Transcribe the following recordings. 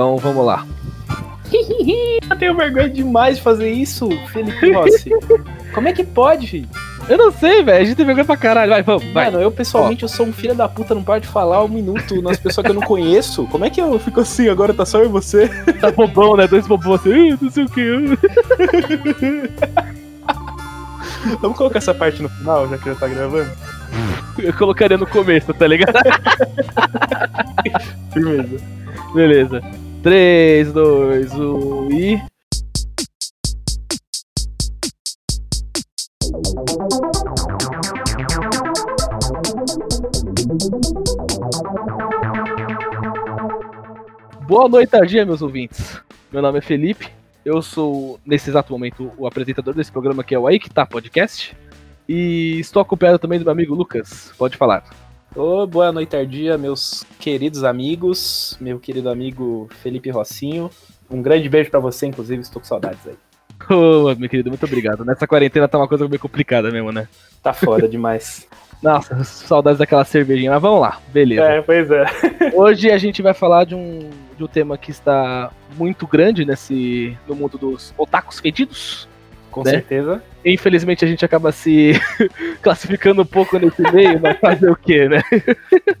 Então vamos lá. Eu tenho vergonha demais de fazer isso, Felipe Rossi. Como é que pode, filho? Eu não sei, velho. A gente tem vergonha pra caralho. Vai, vamos, vai. Mano, eu pessoalmente eu sou um filho da puta, não paro de falar um minuto nas pessoas que eu não conheço. Como é que eu fico assim agora? Tá só eu e você? Tá bobão, né? Dois bobão assim, "Ih, não sei o que. Vamos colocar essa parte no final, já que já tá gravando? Eu colocaria no começo, tá ligado? Firmeza. Beleza. 3, 2, 1 e. Boa noite, tardia, meus ouvintes. Meu nome é Felipe. Eu sou, nesse exato momento, o apresentador desse programa que é o Aí Que Tá Podcast. E estou acompanhado também do meu amigo Lucas. Pode falar. Ô, boa noite, tardia, meus queridos amigos, meu querido amigo Felipe Rossinho. Um grande beijo pra você, inclusive, estou com saudades aí. Ô, meu querido, muito obrigado. Nessa quarentena tá uma coisa meio complicada mesmo, né? Tá foda demais. Nossa, saudades daquela cervejinha. Mas vamos lá, beleza. é, pois é. Hoje a gente vai falar de um, de um tema que está muito grande nesse no mundo dos otakus fedidos. Com Né? certeza. Infelizmente a gente acaba se classificando um pouco nesse meio, mas fazer o quê, né?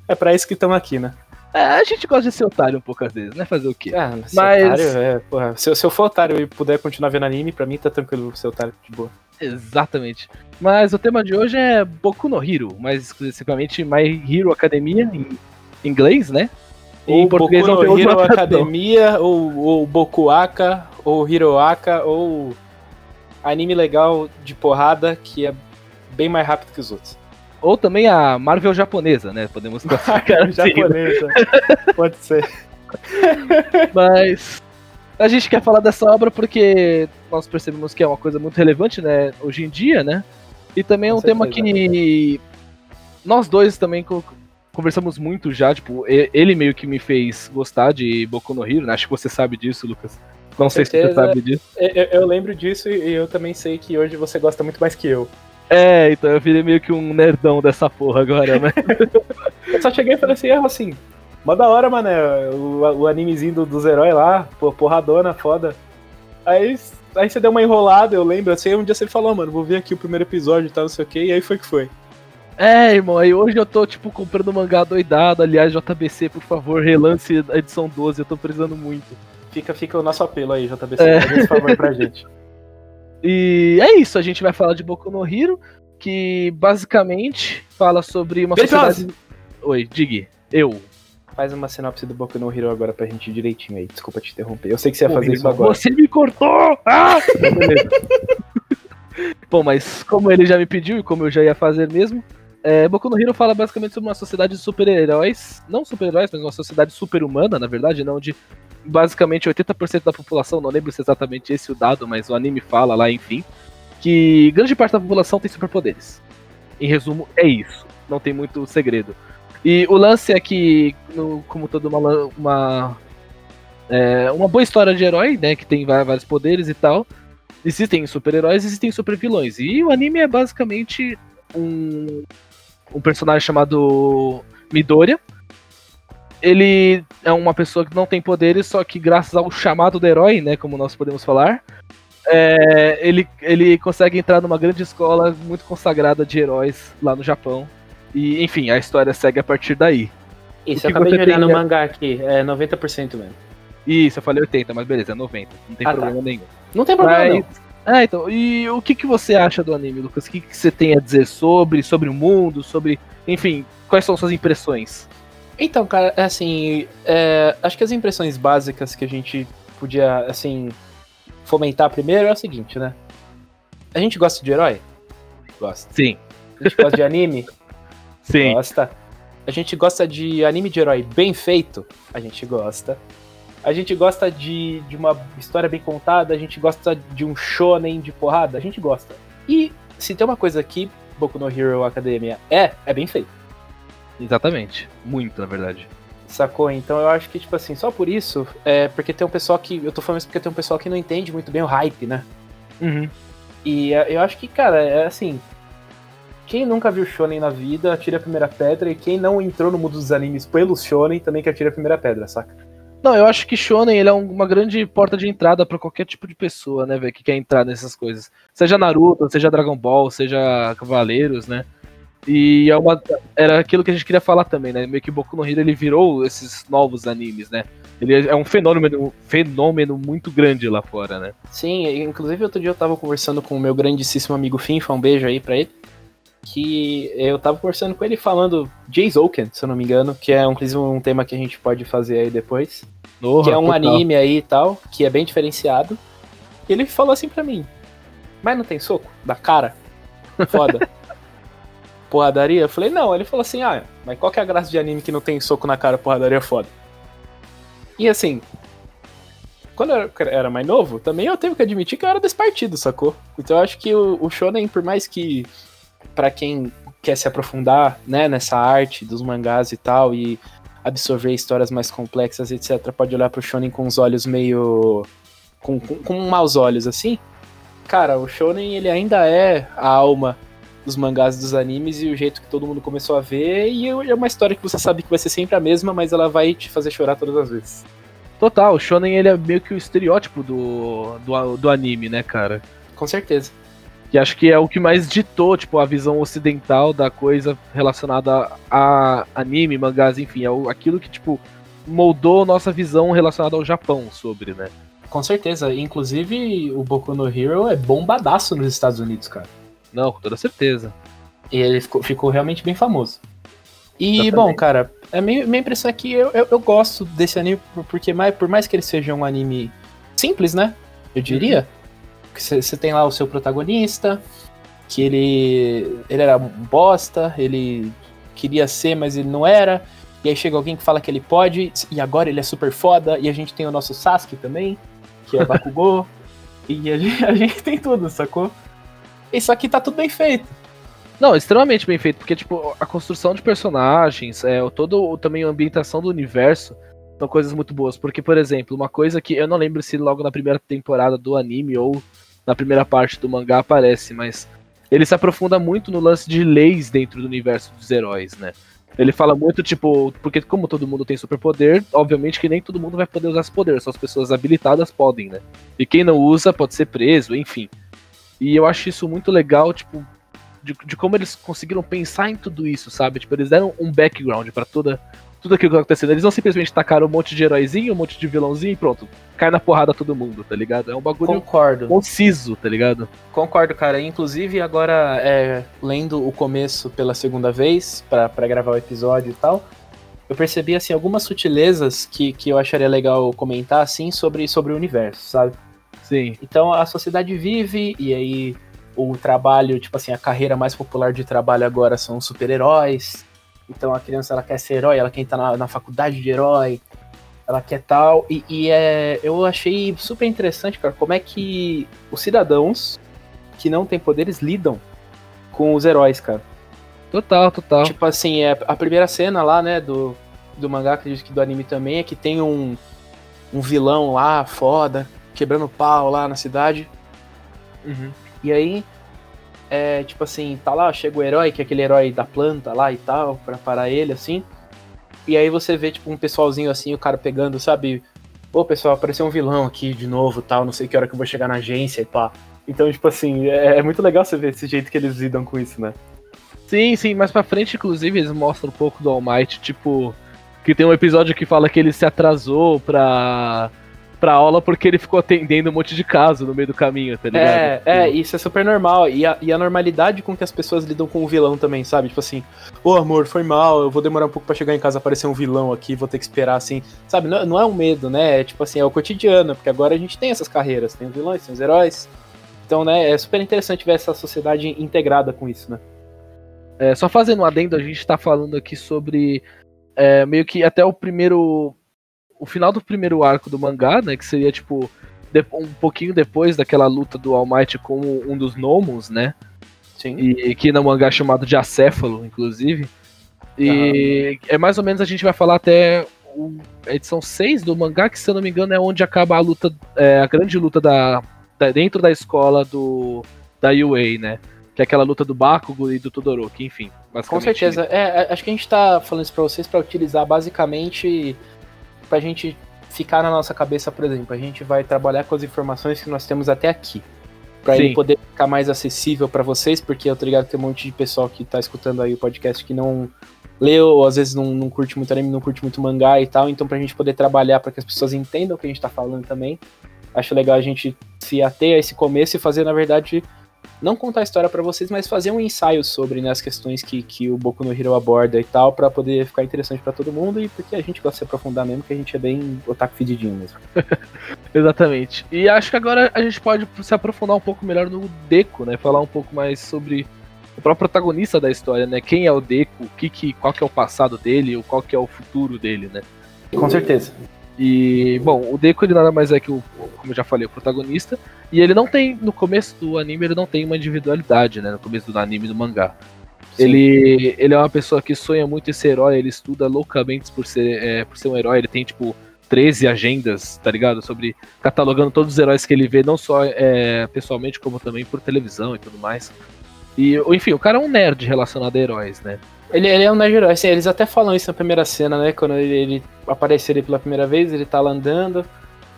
É pra isso que estamos aqui, né? É, a gente gosta de ser otário um pouco às vezes, né? Fazer o quê? Ah, mas... Otário, é, porra, se, eu- se eu for otário e puder continuar vendo anime, pra mim tá tranquilo ser otário de boa. Exatamente. Mas o tema de hoje é Boku no Hero, mais especificamente My Hero Academia, em inglês, né? Ou em português Boku no Hero. Academia, ou, ou Bokuaka, ou Hiroaka, ou anime legal de porrada que é bem mais rápido que os outros. Ou também a Marvel japonesa, né? Podemos classificar assim. Japonesa. Pode ser. Mas a gente quer falar dessa obra porque nós percebemos que é uma coisa muito relevante, né, hoje em dia, né? E também é um tema que nós dois também co- conversamos muito já, tipo, ele meio que me fez gostar de Boku no Hero, né? Acho que você sabe disso, Lucas. Não sei se você certeza. sabe disso. Eu, eu- eu lembro disso e eu também sei que hoje você gosta muito mais que eu. É, então eu virei meio que um nerdão dessa porra agora, né? Eu só cheguei e falei assim, é assim, mó da hora, mano, o, o animezinho do- dos heróis lá, pô, porradona, foda. Aí, aí você deu uma enrolada, eu lembro, assim, um dia você falou, mano, vou ver aqui o primeiro episódio e tal, não sei o que, e aí foi que foi. É, irmão, aí hoje eu tô, tipo, comprando mangá doidado. Aliás, JBC, por favor, relance a edição 12, eu tô precisando muito. Fica, fica o nosso apelo aí, JBC, É. faz esse favor pra gente. E é isso, a gente vai falar de Boku no Hero, que basicamente fala sobre uma Felipe sociedade. Oi, Dig, eu. Faz uma sinopse do Boku no Hero agora pra gente ir direitinho aí, desculpa te interromper, eu sei que você ia Pô, fazer isso irmão, agora. Você me cortou! Ah! Beleza. Bom, mas como ele já me pediu e como eu já ia fazer mesmo, é, Boku no Hero fala basicamente sobre uma sociedade de super-heróis, não super-heróis, mas uma sociedade super-humana, na verdade, não de basicamente 80% da população, não lembro se é exatamente esse o dado, mas o anime fala lá, enfim, que grande parte da população tem superpoderes. Em resumo, é isso. Não tem muito segredo. E o lance é que, no- como toda uma, uma é uma boa história de herói, né? Que tem vários poderes e tal. Existem super-heróis, existem super-vilões. E o anime é basicamente um, um personagem chamado Midoriya. Ele é uma pessoa que não tem poderes, só que graças ao chamado do herói, né? Como nós podemos falar, é, ele, ele consegue entrar numa grande escola muito consagrada de heróis lá no Japão. E, enfim, a história segue a partir daí. Isso, eu acabei de olhar tem, no mangá aqui, é 90% mesmo. Isso, eu falei 80, mas beleza, é 90. Não tem Ah, tá. problema nenhum. Não tem problema Mas- não. É, então, e o que, que você acha do anime, Lucas? O que, que você tem a dizer sobre, sobre o mundo, sobre. Enfim, quais são suas impressões? Então, cara, assim, é, acho que as impressões básicas que a gente podia, assim, fomentar primeiro é o seguinte, né? A gente gosta de herói? Gosta. Sim. A gente gosta de anime? Sim. Gosta. A gente gosta de anime de herói bem feito? A gente gosta. A gente gosta de, de uma história bem contada? A gente gosta de um shonen de porrada? A gente gosta. E se tem uma coisa que Boku no Hero Academia é, é bem feito. Exatamente. Muito, na verdade. Sacou? Então eu acho que, tipo assim, só por isso, é porque tem um pessoal que. Eu tô falando isso porque tem um pessoal que não entende muito bem o hype, né? Uhum. E é, eu acho que, cara, é assim. Quem nunca viu Shonen na vida, atira a primeira pedra, e quem não entrou no mundo dos animes pelos Shonen também que atira a primeira pedra, saca? Não, eu acho que Shonen ele é uma grande porta de entrada para qualquer tipo de pessoa, né, velho, que quer entrar nessas coisas. Seja Naruto, seja Dragon Ball, seja Cavaleiros, né? E é uma, era aquilo que a gente queria falar também, né? Meio que Boku no Hero ele virou esses novos animes, né? Ele é um fenômeno, fenômeno muito grande lá fora, né? Sim, inclusive outro dia eu tava conversando com o meu grandíssimo amigo Finfa, um beijo aí pra ele. Que eu tava conversando com ele falando Jays Oaken, se eu não me engano, que é inclusive um tema que a gente pode fazer aí depois. Orra, que é um total. anime aí e tal, que é bem diferenciado. E ele falou assim pra mim: Mas não tem soco? Da cara? Foda. porradaria? Eu falei, não. Ele falou assim, ah, mas qual que é a graça de anime que não tem soco na cara, porradaria foda? E assim, quando eu era mais novo, também eu tenho que admitir que eu era desse partido, sacou? Então eu acho que o, o Shonen, por mais que para quem quer se aprofundar, né, nessa arte dos mangás e tal, e absorver histórias mais complexas, etc., pode olhar pro Shonen com os olhos meio... com, com, com maus olhos, assim. Cara, o Shonen, ele ainda é a alma dos mangás dos animes e o jeito que todo mundo começou a ver. E é uma história que você sabe que vai ser sempre a mesma, mas ela vai te fazer chorar todas as vezes. Total, o Shonen ele é meio que o estereótipo do, do, do anime, né, cara? Com certeza. Que acho que é o que mais ditou, tipo, a visão ocidental da coisa relacionada a anime, mangás, enfim, é aquilo que, tipo, moldou nossa visão relacionada ao Japão sobre, né? Com certeza. Inclusive, o Boku no Hero é bombadaço nos Estados Unidos, cara. Não, com toda certeza. E ele ficou, ficou realmente bem famoso. E, bom, cara, a minha, minha impressão é que eu, eu, eu, gosto desse anime, porque mais, por mais que ele seja um anime simples, né? Eu diria. Você uhum. tem lá o seu protagonista, que ele, ele era bosta, ele queria ser, mas ele não era. E aí chega alguém que fala que ele pode, e agora ele é super foda. E a gente tem o nosso Sasuke também, que é Bakugou. e a gente, a gente tem tudo, sacou? Isso aqui tá tudo bem feito. Não, extremamente bem feito, porque, tipo, a construção de personagens, é, todo também a ambientação do universo são coisas muito boas. Porque, por exemplo, uma coisa que eu não lembro se logo na primeira temporada do anime ou na primeira parte do mangá aparece, mas ele se aprofunda muito no lance de leis dentro do universo dos heróis, né? Ele fala muito, tipo, porque como todo mundo tem superpoder, obviamente que nem todo mundo vai poder usar esse poder, só as pessoas habilitadas podem, né? E quem não usa pode ser preso, enfim. E eu acho isso muito legal, tipo, de, de como eles conseguiram pensar em tudo isso, sabe? Tipo, eles deram um background para toda tudo aquilo que tá acontecendo. Eles não simplesmente tacaram um monte de heróizinho, um monte de vilãozinho e pronto. Cai na porrada todo mundo, tá ligado? É um bagulho Concordo. conciso, tá ligado? Concordo, cara. Inclusive, agora, é, lendo o começo pela segunda vez, para gravar o episódio e tal, eu percebi, assim, algumas sutilezas que, que eu acharia legal comentar, assim, sobre, sobre o universo, sabe? Sim. Então a sociedade vive e aí o trabalho, tipo assim, a carreira mais popular de trabalho agora são super-heróis. Então a criança ela quer ser herói, ela quer estar na, na faculdade de herói, ela quer tal. E, e, é, eu achei super interessante, cara, como é que os cidadãos que não têm poderes lidam com os heróis, cara. Total, total. Tipo assim, é, a primeira cena lá, né, do, do mangá, acredito que do anime também, é que tem um, um vilão lá, foda, quebrando pau lá na cidade. Uhum. E aí, é, tipo assim, tá lá, chega o herói, que é aquele herói da planta lá e tal, pra parar ele, assim. E aí você vê, tipo, um pessoalzinho assim, o cara pegando, sabe? Pô, pessoal, apareceu um vilão aqui de novo tal, não sei que hora que eu vou chegar na agência e pá. Então, tipo assim, é, é muito legal você ver esse jeito que eles lidam com isso, né? Sim, sim, mais pra frente, inclusive, eles mostram um pouco do All Might, tipo, que tem um episódio que fala que ele se atrasou pra pra aula porque ele ficou atendendo um monte de caso no meio do caminho, tá ligado? É, é, isso é super normal. E a, e a normalidade com que as pessoas lidam com o vilão também, sabe? Tipo assim, ô oh, amor, foi mal, eu vou demorar um pouco para chegar em casa, aparecer um vilão aqui, vou ter que esperar assim. Sabe? Não, não é um medo, né? É tipo assim, é o cotidiano, porque agora a gente tem essas carreiras, tem os vilões, tem os heróis. Então, né, é super interessante ver essa sociedade integrada com isso, né? É, só fazendo um adendo, a gente tá falando aqui sobre é, meio que até o primeiro o final do primeiro arco do mangá, né? Que seria tipo um pouquinho depois daquela luta do All Might com um dos gnomos, né? Sim. E que no mangá é chamado de acéfalo, inclusive. E é mais ou menos a gente vai falar até a edição 6 do mangá, que se eu não me engano é onde acaba a luta, é, a grande luta da, da, dentro da escola do da UA, né? Que é aquela luta do Bakugo e do Todoroki, enfim. Com certeza. É, acho que a gente tá falando isso pra vocês para utilizar basicamente pra gente ficar na nossa cabeça, por exemplo, a gente vai trabalhar com as informações que nós temos até aqui. Pra ele poder ficar mais acessível para vocês, porque eu tô ligado que tem um monte de pessoal que tá escutando aí o podcast que não leu, ou às vezes não, não curte muito anime, não curte muito mangá e tal. Então, pra gente poder trabalhar para que as pessoas entendam o que a gente tá falando também, acho legal a gente se ater a esse começo e fazer, na verdade, não contar a história para vocês, mas fazer um ensaio sobre né, as questões que, que o Boku no Hero aborda e tal, para poder ficar interessante para todo mundo e porque a gente gosta de se aprofundar mesmo, que a gente é bem otaku fedidinho mesmo. Exatamente. E acho que agora a gente pode se aprofundar um pouco melhor no Deco, né? Falar um pouco mais sobre o próprio protagonista da história, né? Quem é o Deco, o que, que, qual que é o passado dele, ou qual que é o futuro dele, né? Com certeza. E, bom, o Deku ele nada mais é que o, como eu já falei, o protagonista. E ele não tem, no começo do anime, ele não tem uma individualidade, né? No começo do anime do mangá. Ele, ele é uma pessoa que sonha muito em ser herói, ele estuda loucamente por ser, é, por ser um herói, ele tem, tipo, 13 agendas, tá ligado? Sobre catalogando todos os heróis que ele vê, não só é, pessoalmente, como também por televisão e tudo mais. E, enfim, o cara é um nerd relacionado a heróis, né? Ele, ele é um nerd herói, assim, eles até falam isso na primeira cena, né? Quando ele, ele aparece ali pela primeira vez, ele tá lá andando,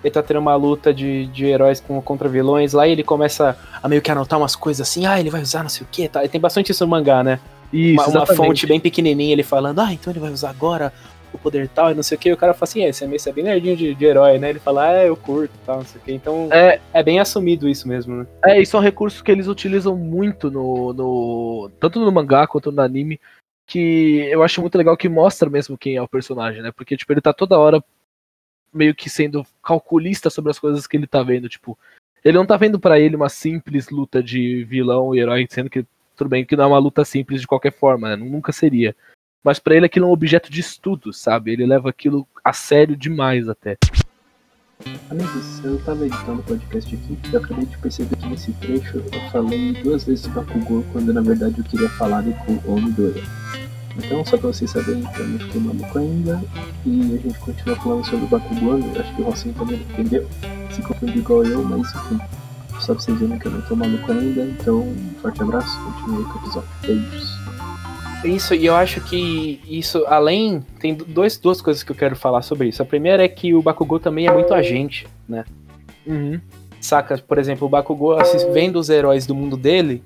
ele tá tendo uma luta de, de heróis com, contra vilões lá, e ele começa a meio que anotar umas coisas assim, ah, ele vai usar não sei o que, tá? E tem bastante isso no mangá, né? Isso, uma, uma fonte bem pequenininha, ele falando, ah, então ele vai usar agora o poder tal e não sei o que, e o cara fala assim, é, esse é bem nerdinho de, de herói, né? Ele fala, ah, eu curto tal, não sei o que. Então é, é bem assumido isso mesmo, né? É, isso é um recurso que eles utilizam muito no, no. Tanto no mangá quanto no anime. Que eu acho muito legal que mostra mesmo quem é o personagem, né? Porque, tipo, ele tá toda hora meio que sendo calculista sobre as coisas que ele tá vendo. Tipo, ele não tá vendo para ele uma simples luta de vilão e herói, sendo que, tudo bem, que não é uma luta simples de qualquer forma, né? Nunca seria. Mas para ele aquilo é um objeto de estudo, sabe? Ele leva aquilo a sério demais até. Amigos, eu tava editando o podcast aqui e acabei de perceber que nesse trecho eu falei duas vezes Bakugou quando na verdade eu queria falar de Midori. Então, só pra vocês saberem que eu não fiquei maluco ainda e a gente continua falando sobre o Bakugou, acho que o Rossinho também entendeu, se confundiu igual eu, mas enfim, só pra vocês verem que eu não tô maluco ainda, então um forte abraço, continue com o episódio. Beijos. Isso, e eu acho que isso, além. Tem dois, duas coisas que eu quero falar sobre isso. A primeira é que o Bakugou também é muito agente, né? Uhum. Saca, por exemplo, o Bakugou, vendo os heróis do mundo dele,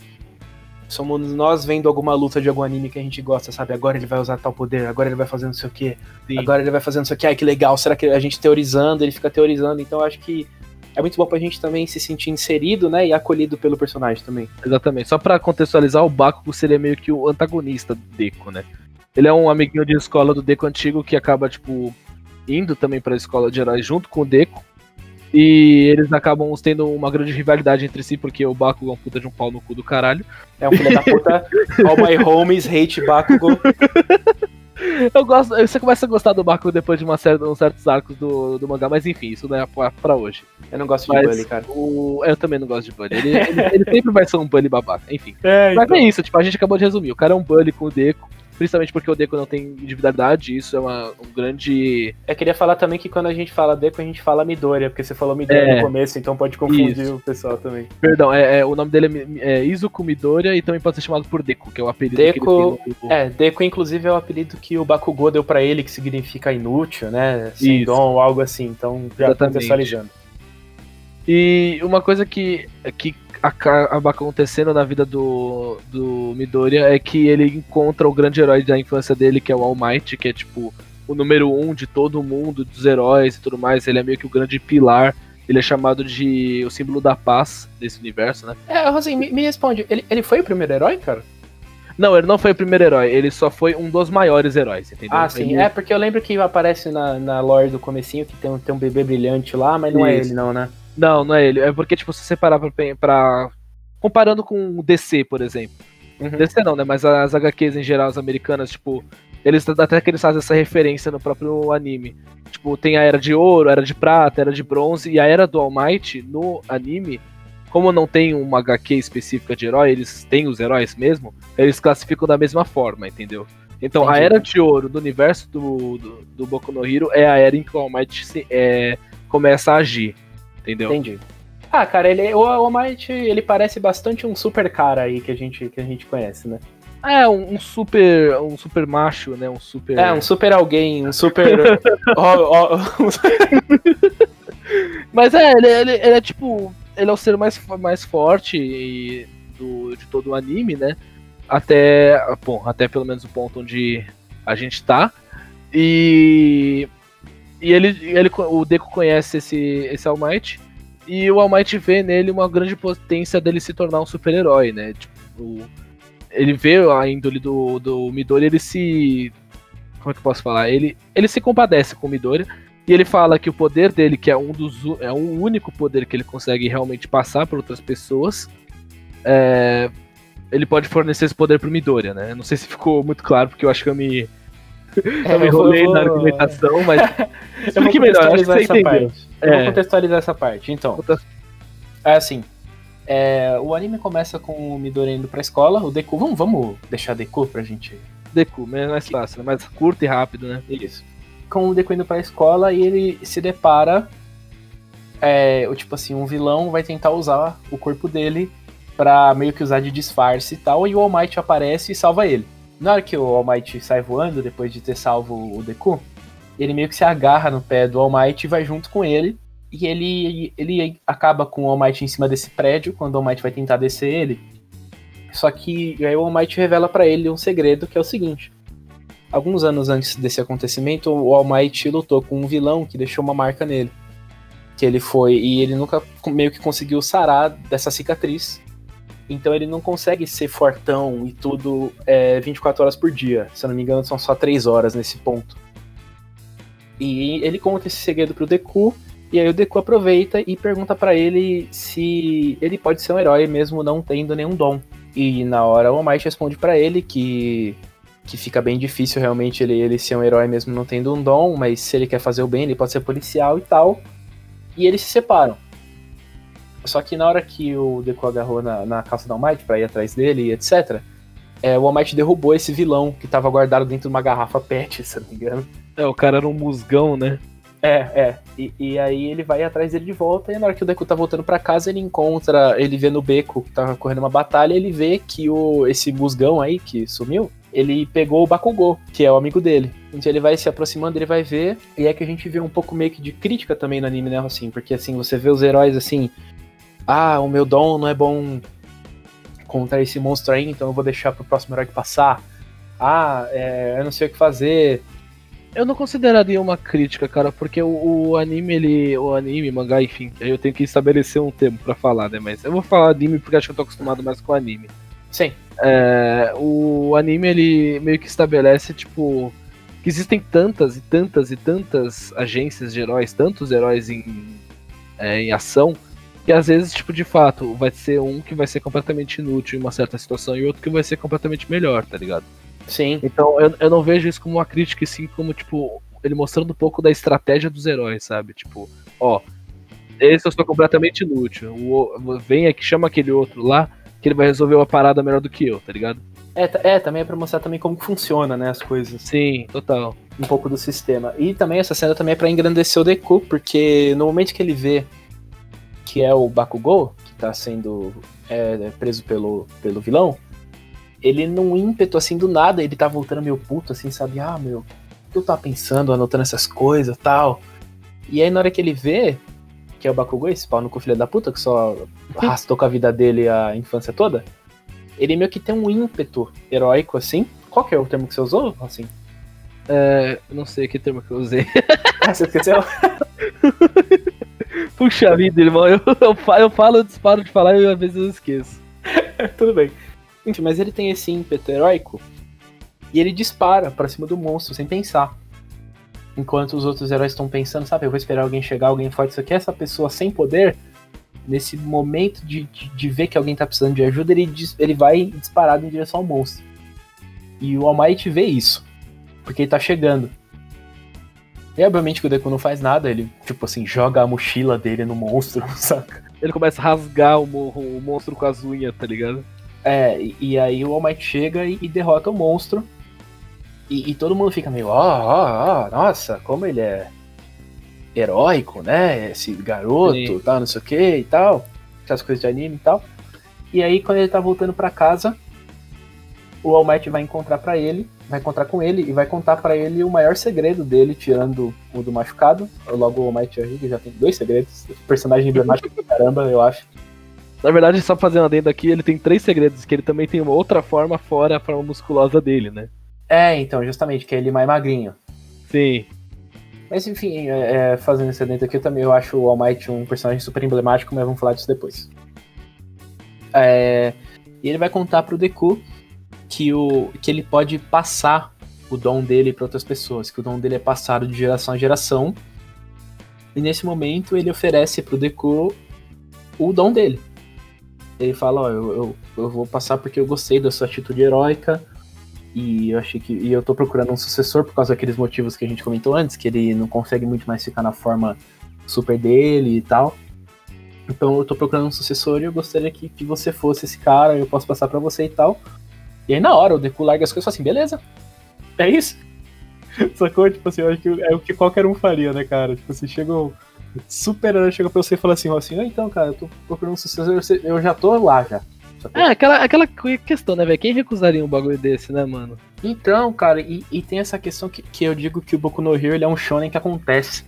somos nós vendo alguma luta de algum anime que a gente gosta, sabe? Agora ele vai usar tal poder, agora ele vai fazer não sei o que, agora ele vai fazer não sei o que, ai que legal, será que a gente teorizando, ele fica teorizando, então eu acho que é muito bom pra gente também se sentir inserido, né, e acolhido pelo personagem também. Exatamente. Só para contextualizar, o Bakugo seria meio que o antagonista do Deco, né? Ele é um amiguinho de escola do Deco antigo que acaba, tipo, indo também pra escola de heróis junto com o Deco. E eles acabam tendo uma grande rivalidade entre si, porque o Bakugo é um puta de um pau no cu do caralho. É um filho da puta. All my homies hate Bakugo. Eu gosto, você começa a gostar do Bakugo depois de uma série, uns certos arcos do, do mangá, mas enfim, isso não é pra, pra hoje. Eu não gosto mas de Bully, cara. O, eu também não gosto de Bully. Ele, ele, ele sempre vai ser um Bully babaca, enfim. É, mas então. é isso, tipo, a gente acabou de resumir. O cara é um Bully com o Deco principalmente porque o Deco não tem individualidade, isso é uma, um grande. Eu queria falar também que quando a gente fala Deco, a gente fala Midoriya, porque você falou Midoriya é, no começo, então pode confundir isso. o pessoal também. Perdão, é, é, o nome dele é, é Izuku Midoriya e também pode ser chamado por Deco, que é o apelido Deco, que ele tem no... É, Deco inclusive é o apelido que o Bakugou deu pra ele, que significa inútil, né? Sem isso. dom, algo assim, então já Exatamente. contextualizando. E uma coisa que, que acaba acontecendo na vida do, do Midoriya é que ele encontra o grande herói da infância dele, que é o All Might, que é tipo o número um de todo mundo, dos heróis e tudo mais. Ele é meio que o grande pilar. Ele é chamado de o símbolo da paz desse universo, né? É, Rosinho, me, me responde, ele, ele foi o primeiro herói, cara? Não, ele não foi o primeiro herói, ele só foi um dos maiores heróis, entendeu? Ah, sim. Ele... É, porque eu lembro que aparece na, na lore do comecinho que tem um, tem um bebê brilhante lá, mas não é Isso. é ele não, né? Não, não é ele. É porque, tipo, se você parar pra, pra... Comparando com o DC, por exemplo. Uhum. DC não, né? Mas as HQs em geral, as americanas, tipo... Eles até que eles fazem essa referência no próprio anime. Tipo, tem a Era de Ouro, a Era de Prata, a Era de Bronze. E a Era do All Might, no anime... Como não tem uma HQ específica de herói, eles têm os heróis mesmo, eles classificam da mesma forma, entendeu? Então, Entendi. a Era de Ouro do universo do, do, do Boku no Hero é a era em que o All Might se, é, começa a agir entendeu? Entendi. Ah, cara, ele, o Might, ele parece bastante um super cara aí que a gente, que a gente conhece, né? É, um, um super. Um super macho, né? Um super. É, um super alguém, um super. ó, ó, Mas é, ele, ele, ele é tipo. Ele é o ser mais, mais forte e- do, de todo o anime, né? Até. Bom, até pelo menos o ponto onde a gente tá. E. E ele, ele, o Deku conhece esse, esse All Might. E o All Might vê nele uma grande potência dele se tornar um super-herói, né? Tipo, ele vê a índole do, do Midori, ele se. Como é que eu posso falar? Ele, ele se compadece com o Midori. E ele fala que o poder dele, que é um dos é um único poder que ele consegue realmente passar para outras pessoas, é, ele pode fornecer esse poder pro Midoriya, né? Não sei se ficou muito claro, porque eu acho que eu me, eu me eu vou- enrolei eu na vou- argumentação, mas Eu vou explique melhor, acho que você essa entendeu. parte. Eu vou É. contextualizar essa parte. Então, é assim. é, o anime começa com o Midori indo pra escola, o Deku. Vamos, vamos deixar Deku pra gente. Deku, é mais fácil, mais curto e rápido, né? Isso. Com o Deku indo pra escola e ele se depara. É, o tipo assim, um vilão vai tentar usar o corpo dele pra meio que usar de disfarce e tal, e o All Might aparece e salva ele. Na hora que o All Might sai voando, depois de ter salvo o Deku, ele meio que se agarra no pé do All Might e vai junto com ele. E ele, ele acaba com o All Might em cima desse prédio, quando o All Might vai tentar descer ele. Só que aí o All Might revela pra ele um segredo, que é o seguinte. Alguns anos antes desse acontecimento, o All Might lutou com um vilão que deixou uma marca nele. Que ele foi. E ele nunca meio que conseguiu sarar dessa cicatriz. Então ele não consegue ser fortão e tudo é, 24 horas por dia. Se eu não me engano, são só 3 horas nesse ponto. E ele conta esse segredo pro Deku. E aí o Deku aproveita e pergunta pra ele se ele pode ser um herói mesmo não tendo nenhum dom. E na hora o Might responde pra ele que que fica bem difícil realmente ele, ele ser um herói mesmo não tendo um dom, mas se ele quer fazer o bem, ele pode ser policial e tal. E eles se separam. Só que na hora que o Deku agarrou na, na calça do All Might pra ir atrás dele e etc., é, o All Might derrubou esse vilão que tava guardado dentro de uma garrafa pet, se eu não me engano. É, o cara era um musgão, né? É, é. E, e aí ele vai atrás dele de volta, e na hora que o Deku tá voltando pra casa, ele encontra, ele vê no beco que tava correndo uma batalha, ele vê que o, esse musgão aí que sumiu, ele pegou o Bakugou, que é o amigo dele. Então ele vai se aproximando, ele vai ver, e é que a gente vê um pouco meio que de crítica também no anime, né, assim, porque assim, você vê os heróis assim, ah, o meu dom não é bom contra esse monstro aí, então eu vou deixar pro próximo herói passar. Ah, é, eu não sei o que fazer. Eu não consideraria uma crítica, cara, porque o, o anime, ele. O anime, mangá, enfim, aí eu tenho que estabelecer um termo pra falar, né? Mas eu vou falar anime porque acho que eu tô acostumado mais com anime. Sim. É, o anime, ele meio que estabelece, tipo, que existem tantas e tantas e tantas agências de heróis, tantos heróis em, é, em ação, que às vezes, tipo, de fato, vai ser um que vai ser completamente inútil em uma certa situação e outro que vai ser completamente melhor, tá ligado? Sim. Então eu, eu não vejo isso como uma crítica, e sim como, tipo, ele mostrando um pouco da estratégia dos heróis, sabe? Tipo, ó, esse eu sou completamente inútil. O, vem aqui, chama aquele outro lá, que ele vai resolver uma parada melhor do que eu, tá ligado? É, é, também é pra mostrar também como funciona, né, as coisas. Sim, total. Um pouco do sistema. E também essa cena também é pra engrandecer o Deku, porque no momento que ele vê que é o Bakugou, que tá sendo é, preso pelo, pelo vilão, ele num ímpeto assim do nada, ele tá voltando meio puto, assim, sabe? Ah, meu, o que eu tava pensando, anotando essas coisas tal. E aí na hora que ele vê que é o Bakugou, esse pau no cu filho da puta, que só arrastou com a vida dele a infância toda, ele meio que tem um ímpeto heróico, assim. Qual que é o termo que você usou, assim? É, não sei que termo que eu usei. Ah, você esqueceu? Puxa vida, irmão, eu, eu, eu falo, eu disparo de falar e às vezes eu esqueço. Tudo bem. Enfim, mas ele tem esse ímpeto heróico e ele dispara pra cima do monstro sem pensar. Enquanto os outros heróis estão pensando, sabe, eu vou esperar alguém chegar, alguém forte, isso aqui, essa pessoa sem poder, nesse momento de, de, de ver que alguém tá precisando de ajuda, ele, ele vai disparado em direção ao monstro. E o All Might vê isso, porque ele tá chegando. E obviamente que o Deku não faz nada, ele, tipo assim, joga a mochila dele no monstro, saca? Ele começa a rasgar o, mo- o monstro com as unhas, tá ligado? É, e, e aí o All Might chega e, e derrota o monstro. E, e todo mundo fica meio, ó, ó, ó, nossa, como ele é heróico, né? Esse garoto, Sim. tal, não sei o que e tal. Essas coisas de anime e tal. E aí, quando ele tá voltando pra casa, o All Might vai encontrar para ele, vai encontrar com ele e vai contar para ele o maior segredo dele, tirando o do machucado. Logo o All Might já tem dois segredos. Personagem emblemático pra caramba, eu acho. Na verdade, só fazendo adendo aqui, ele tem três segredos, que ele também tem uma outra forma fora a forma musculosa dele, né? É, então, justamente, que é ele mais magrinho. Sim. Mas enfim, é, é, fazendo esse adendo aqui, eu também eu acho o All Might um personagem super emblemático, mas vamos falar disso depois. É, e ele vai contar pro Deku que, o, que ele pode passar o dom dele para outras pessoas, que o dom dele é passado de geração a geração. E nesse momento ele oferece pro Deku o dom dele. Ele fala, ó, eu, eu, eu vou passar porque eu gostei da sua atitude heróica, e eu achei que. E eu tô procurando um sucessor por causa daqueles motivos que a gente comentou antes, que ele não consegue muito mais ficar na forma super dele e tal. Então eu tô procurando um sucessor e eu gostaria que, que você fosse esse cara, eu posso passar para você e tal. E aí na hora o Deku larga as coisas e fala assim, beleza. É isso. Sacou? Tipo assim, eu acho que é o que qualquer um faria, né, cara? Tipo assim, chega super chega pra você e fala assim, assim, ah, então, cara, eu tô procurando um sucessor, eu já tô lá já. É, aquela, aquela questão, né, velho? Quem recusaria um bagulho desse, né, mano? Então, cara, e, e tem essa questão que, que eu digo que o Boku no Hero ele é um shonen que acontece.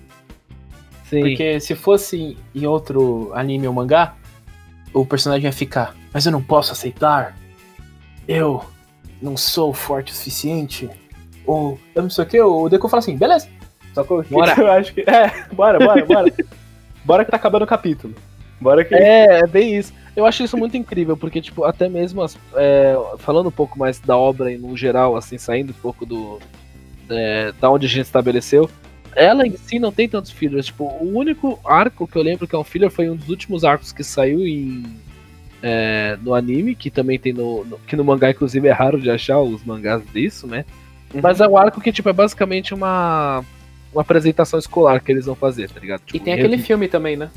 Sim. Porque se fosse em outro anime ou mangá, o personagem ia ficar, mas eu não posso aceitar. Eu não sou forte o suficiente. Ou eu não sei o que, o Deku fala assim, beleza. Só que bora. eu acho que. É, bora, bora, bora. bora que tá acabando o capítulo. Bora que. É, é bem isso. Eu acho isso muito incrível, porque, tipo, até mesmo as, é, falando um pouco mais da obra no geral, assim, saindo um pouco do. É, da onde a gente estabeleceu, ela em si não tem tantos fillers. Tipo, o único arco que eu lembro que é um filler foi um dos últimos arcos que saiu em. É, no anime, que também tem no, no, Que no mangá, inclusive, é raro de achar os mangás disso, né? Uhum. Mas é um arco que, tipo, é basicamente uma. Uma apresentação escolar que eles vão fazer, tá ligado? Tipo, e tem aquele filme também, né?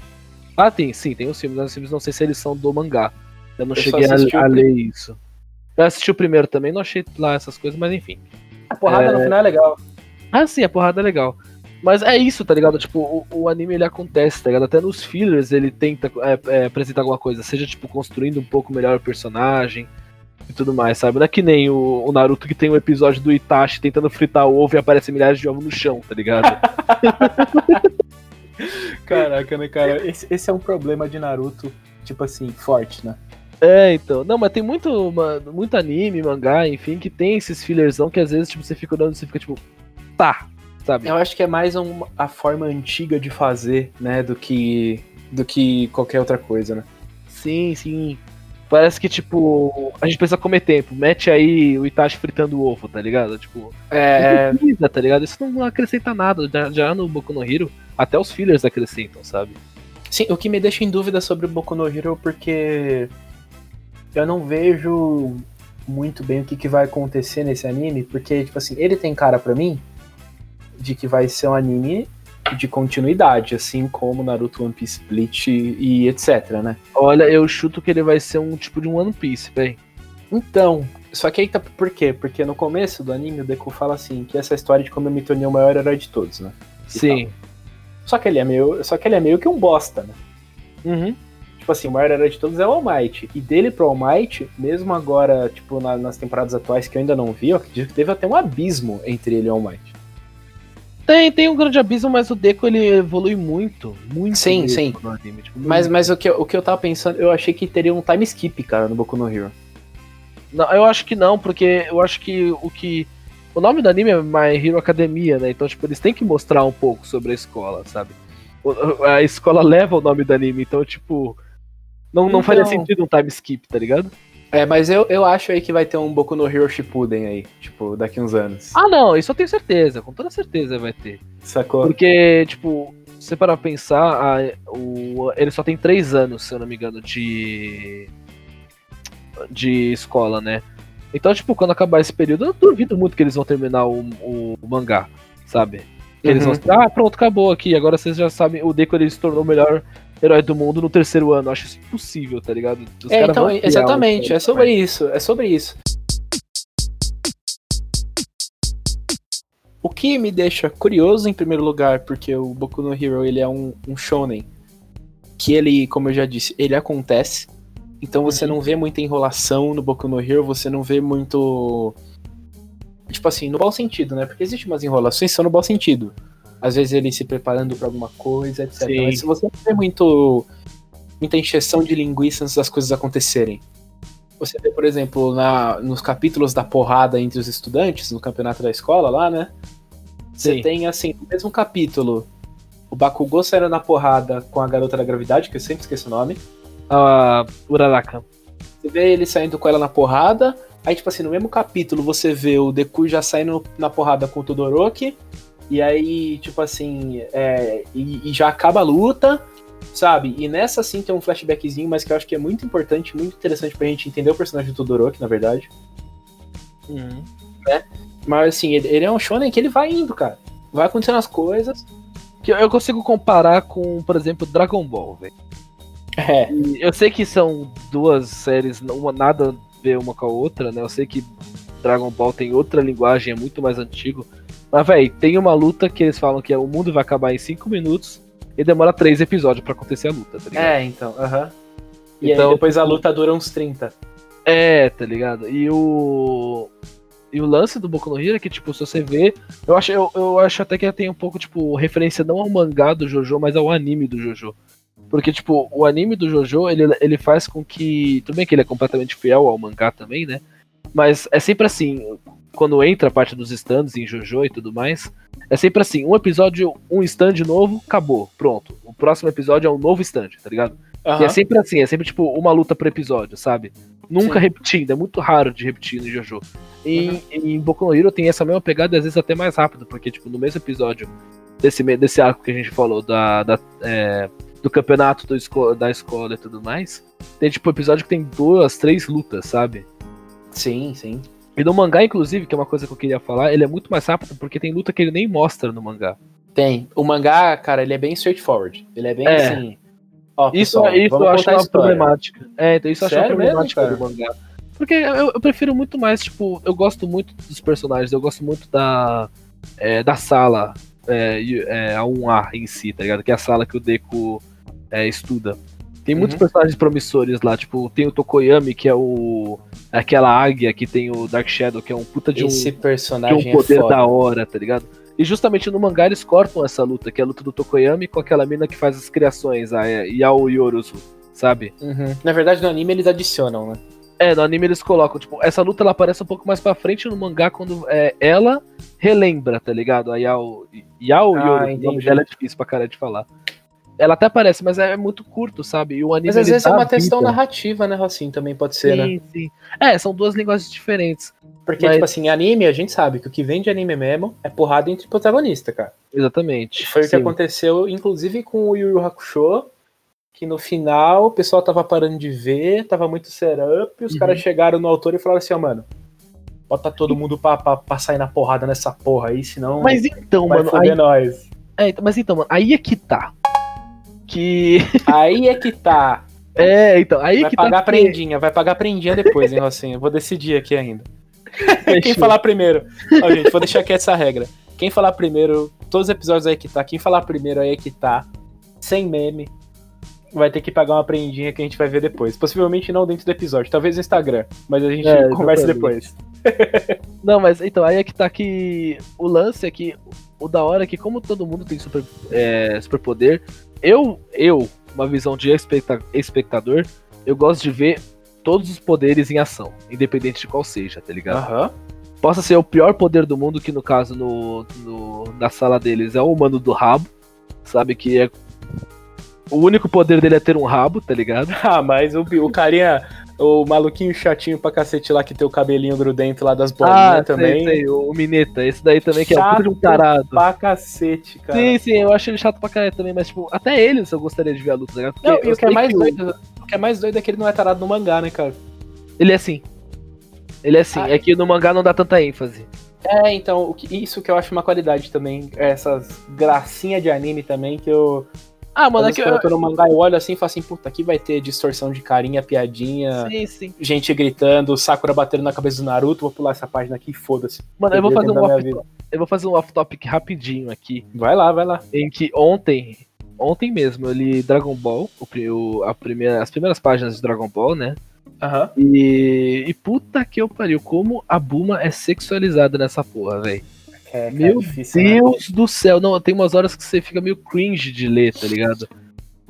Ah, tem, sim, tem os filmes. Os filmes não sei se eles são do mangá. Eu não eu cheguei a, a ler isso. Eu assisti o primeiro também, não achei lá essas coisas, mas enfim. A porrada é... no final é legal. Ah, sim, a porrada é legal. Mas é isso, tá ligado? Tipo, o, o anime ele acontece, tá ligado? Até nos fillers ele tenta é, é, apresentar alguma coisa, seja tipo construindo um pouco melhor o personagem e tudo mais, sabe? Não é que nem o, o Naruto que tem um episódio do Itachi tentando fritar o ovo e aparece milhares de ovos no chão, tá ligado? Caraca, né, cara? Esse, esse é um problema de Naruto, tipo assim, forte, né? É, então. Não, mas tem muito, muito anime, mangá, enfim, que tem esses fillersão que às vezes tipo, você fica olhando e você fica tipo, tá, sabe? Eu acho que é mais um, a forma antiga de fazer, né, do que, do que qualquer outra coisa, né? Sim, sim. Parece que, tipo, a gente precisa comer tempo. Mete aí o Itachi fritando o ovo, tá ligado? Tipo, é. Precisa, tá ligado? Isso não acrescenta nada. Já, já no Boku no Hero, até os fillers acrescentam, sabe? Sim, o que me deixa em dúvida sobre o Boku no Hero porque eu não vejo muito bem o que, que vai acontecer nesse anime, porque, tipo assim, ele tem cara para mim de que vai ser um anime de continuidade, assim como Naruto One Piece Split e etc, né? Olha, eu chuto que ele vai ser um tipo de um One Piece, velho. Então, só que aí tá por quê? Porque no começo do anime o Deku fala assim, que essa história de como eu me tornei o maior herói de todos, né? E Sim. Tal. Só que ele é meio, só que ele é meio que um bosta, né? Uhum. Tipo assim, o maior herói de todos é o All Might. E dele pro All Might, mesmo agora, tipo, na, nas temporadas atuais que eu ainda não vi, eu acredito que teve até um abismo entre ele e o All Might. Tem, tem um grande abismo, mas o Deco ele evolui muito, muito. Sim, sim. Anime, tipo, mas mas o, que, eu, o que eu tava pensando, eu achei que teria um time skip, cara, no Boku no Hero. Não, eu acho que não, porque eu acho que o que. O nome do anime é My Hero Academia, né? Então, tipo, eles têm que mostrar um pouco sobre a escola, sabe? A escola leva o nome do anime, então, tipo. Não, não então... faria sentido um time skip, tá ligado? É, mas eu, eu acho aí que vai ter um Boku no Hero Shippuden aí, tipo, daqui uns anos. Ah, não, isso eu tenho certeza, com toda certeza vai ter. Sacou? Porque, tipo, você para pensar, a, o, ele só tem três anos, se eu não me engano, de. de escola, né? Então, tipo, quando acabar esse período, eu duvido muito que eles vão terminar o, o, mangá, sabe? Eles uhum. vão ah, pronto, acabou aqui. Agora vocês já sabem, o Deco ele se tornou o melhor herói do mundo no terceiro ano. Acho isso impossível, tá ligado? Os é, então, exatamente, é sobre isso, é sobre isso. O que me deixa curioso em primeiro lugar, porque o Boku no Hero ele é um, um shonen que ele, como eu já disse, ele acontece. Então você não vê muita enrolação no Boku no Hero, você não vê muito. Tipo assim, no bom sentido, né? Porque existem umas enrolações que são no bom sentido. Às vezes ele se preparando pra alguma coisa, etc. Sim. Mas se você não vê muito. muita encheção de linguiça antes das coisas acontecerem. Você vê, por exemplo, na, nos capítulos da porrada entre os estudantes, no campeonato da escola lá, né? Você Sim. tem, assim, no mesmo capítulo, o Bakugou saindo na porrada com a garota da gravidade, que eu sempre esqueço o nome. A Uraraka. Você vê ele saindo com ela na porrada. Aí, tipo assim, no mesmo capítulo você vê o Deku já saindo na porrada com o Todoroki. E aí, tipo assim, é, e, e já acaba a luta, sabe? E nessa sim tem um flashbackzinho, mas que eu acho que é muito importante, muito interessante pra gente entender o personagem do Todoroki, na verdade. Uhum. Mas assim, ele, ele é um shonen que ele vai indo, cara. Vai acontecendo as coisas. Que eu- consigo comparar com, por exemplo, Dragon Ball, velho. É. Eu sei que são duas séries, uma nada a ver uma com a outra, né? Eu sei que Dragon Ball tem outra linguagem, é muito mais antigo. Mas, velho, tem uma luta que eles falam que é, o mundo vai acabar em 5 minutos e demora 3 episódios pra acontecer a luta, tá ligado? É, então, aham. E Então, aí depois a luta dura uns 30. É, tá ligado? E o. E o lance do Boku no Hero é que, tipo, se você vê. Eu acho, eu, eu acho até que tem um pouco, tipo, referência não ao mangá do Jojo, mas ao anime do Jojo. Porque, tipo, o anime do Jojo, ele, ele faz com que. Tudo bem que ele é completamente fiel ao mangá também, né? Mas é sempre assim, quando entra a parte dos stands em Jojo e tudo mais, é sempre assim, um episódio, um stand novo, acabou, pronto. O próximo episódio é um novo stand, tá ligado? E Aham. é sempre assim, é sempre tipo uma luta por episódio, sabe? Nunca Sim. repetindo, é muito raro de repetir no Jojo. E Uhum. em Boku no Hero tem essa mesma pegada, às vezes até mais rápido, porque tipo, no mesmo episódio desse, desse arco que a gente falou, da, da, é, do campeonato do esco- da escola e tudo mais, tem tipo episódio que tem duas, três lutas, sabe? Sim, sim. E no mangá, inclusive, que é uma coisa que eu queria falar, ele é muito mais rápido porque tem luta que ele nem mostra no mangá. Tem. O mangá, cara, ele é bem straightforward. Ele é bem É. assim. Ó, Isso, pessoal, isso vamos eu acho uma problemática. É, então isso eu acho uma problemática mesmo, do mangá. Porque eu, eu prefiro muito mais, tipo, eu gosto muito dos personagens, eu gosto muito da, é, da sala, é, é, a 1A em si, tá ligado? Que é a sala que o Deku é, estuda. Tem muitos Uhum. personagens promissores lá, tipo, tem o Tokoyami, que é o. aquela águia que tem o Dark Shadow, que é um puta de um, Esse de personagem um poder é da hora, tá ligado? E justamente no mangá eles cortam essa luta, que é a luta do Tokoyami com aquela mina que faz as criações, a Yao Yoruzu, sabe? Uhum. Na verdade, no anime eles adicionam, né? É, no anime eles colocam, tipo, essa luta ela aparece um pouco mais pra frente no mangá quando é, ela relembra, tá ligado? A Yao, Yao Ah, Yoruzu, o nome dela é difícil pra cara de falar. Ela até aparece, mas é muito curto, sabe? E o anime Mas às vezes é uma questão vida. narrativa, né, Rocinho? Também pode ser, né? Sim, sim. É, são duas linguagens diferentes. Porque, Mas- tipo assim, anime, a gente sabe que o que vem de anime mesmo é porrada entre protagonista, cara. Exatamente. Foi o que sim. aconteceu, inclusive, com o Yu Yu Hakusho, que no final o pessoal tava parando de ver, tava muito setup, e os Uhum. caras chegaram no autor e falaram assim, ó, mano, bota todo mundo pra, pra, pra sair na porrada nessa porra aí, senão Mas então, vai mano, aí, nós. é, então- mas então, mano, aí é que tá. Que. Aí é que tá. É, então, aí Vai que pagar tá. porque- prendinha, vai pagar prendinha depois, hein, Rocinho? Vou decidir aqui ainda. Quem Fechou. falar primeiro? Ó, gente, vou deixar aqui essa regra. Quem falar primeiro, todos os episódios aí que tá, quem falar primeiro aí que tá, sem meme, vai ter que pagar uma prendinha que a gente vai ver depois. Possivelmente não dentro do episódio, talvez no Instagram, mas a gente É, conversa depois. Não, mas então, aí é que tá que. O lance é que. O da hora é que, como todo mundo tem super, é, superpoder, eu, eu, uma visão de especta- espectador, eu gosto de ver todos os poderes em ação, independente de qual seja, tá ligado? Aham. Possa ser o pior poder do mundo, que no caso, no, no- na sala deles, é o humano do rabo, sabe? Que é. O único poder dele é ter um rabo, tá ligado? Ah, mas o, o carinha, o maluquinho chatinho pra cacete lá que tem o cabelinho grudento lá das bolinhas ah, também. sei, sei, o, Mineta, esse daí também que é um Chato tarado. Pra cacete, cara. Sim, sim, eu acho ele chato pra caralho também, mas tipo, até ele eu gostaria de ver a luta, ligado? Porque Não, e o que é mais o- doido, o que é mais doido é que ele não é tarado no mangá, né, cara? Ele é assim. Ele é assim, Ah. é que no mangá não dá tanta ênfase. É, então, que- isso que eu acho uma qualidade também. Essas gracinhas de anime também que eu. Ah, mano, é que eu... eu tô no mangá, eu olho assim e falo assim, puta, aqui vai ter distorção de carinha, piadinha, Sim, sim. gente gritando, Sakura batendo na cabeça do Naruto, vou pular essa página aqui, foda-se. Mano, eu vou fazer um off, eu vou fazer um off topic rapidinho aqui, Vai lá, vai lá. em que ontem, ontem mesmo eu li Dragon Ball, o, a primeira, as primeiras páginas de Dragon Ball, né? Aham. E, e puta que eu pariu, como a Buma é sexualizada nessa porra, velho. É, cara, Meu difícil, né? Deus do céu, não, tem umas horas que você fica meio cringe de ler, tá ligado?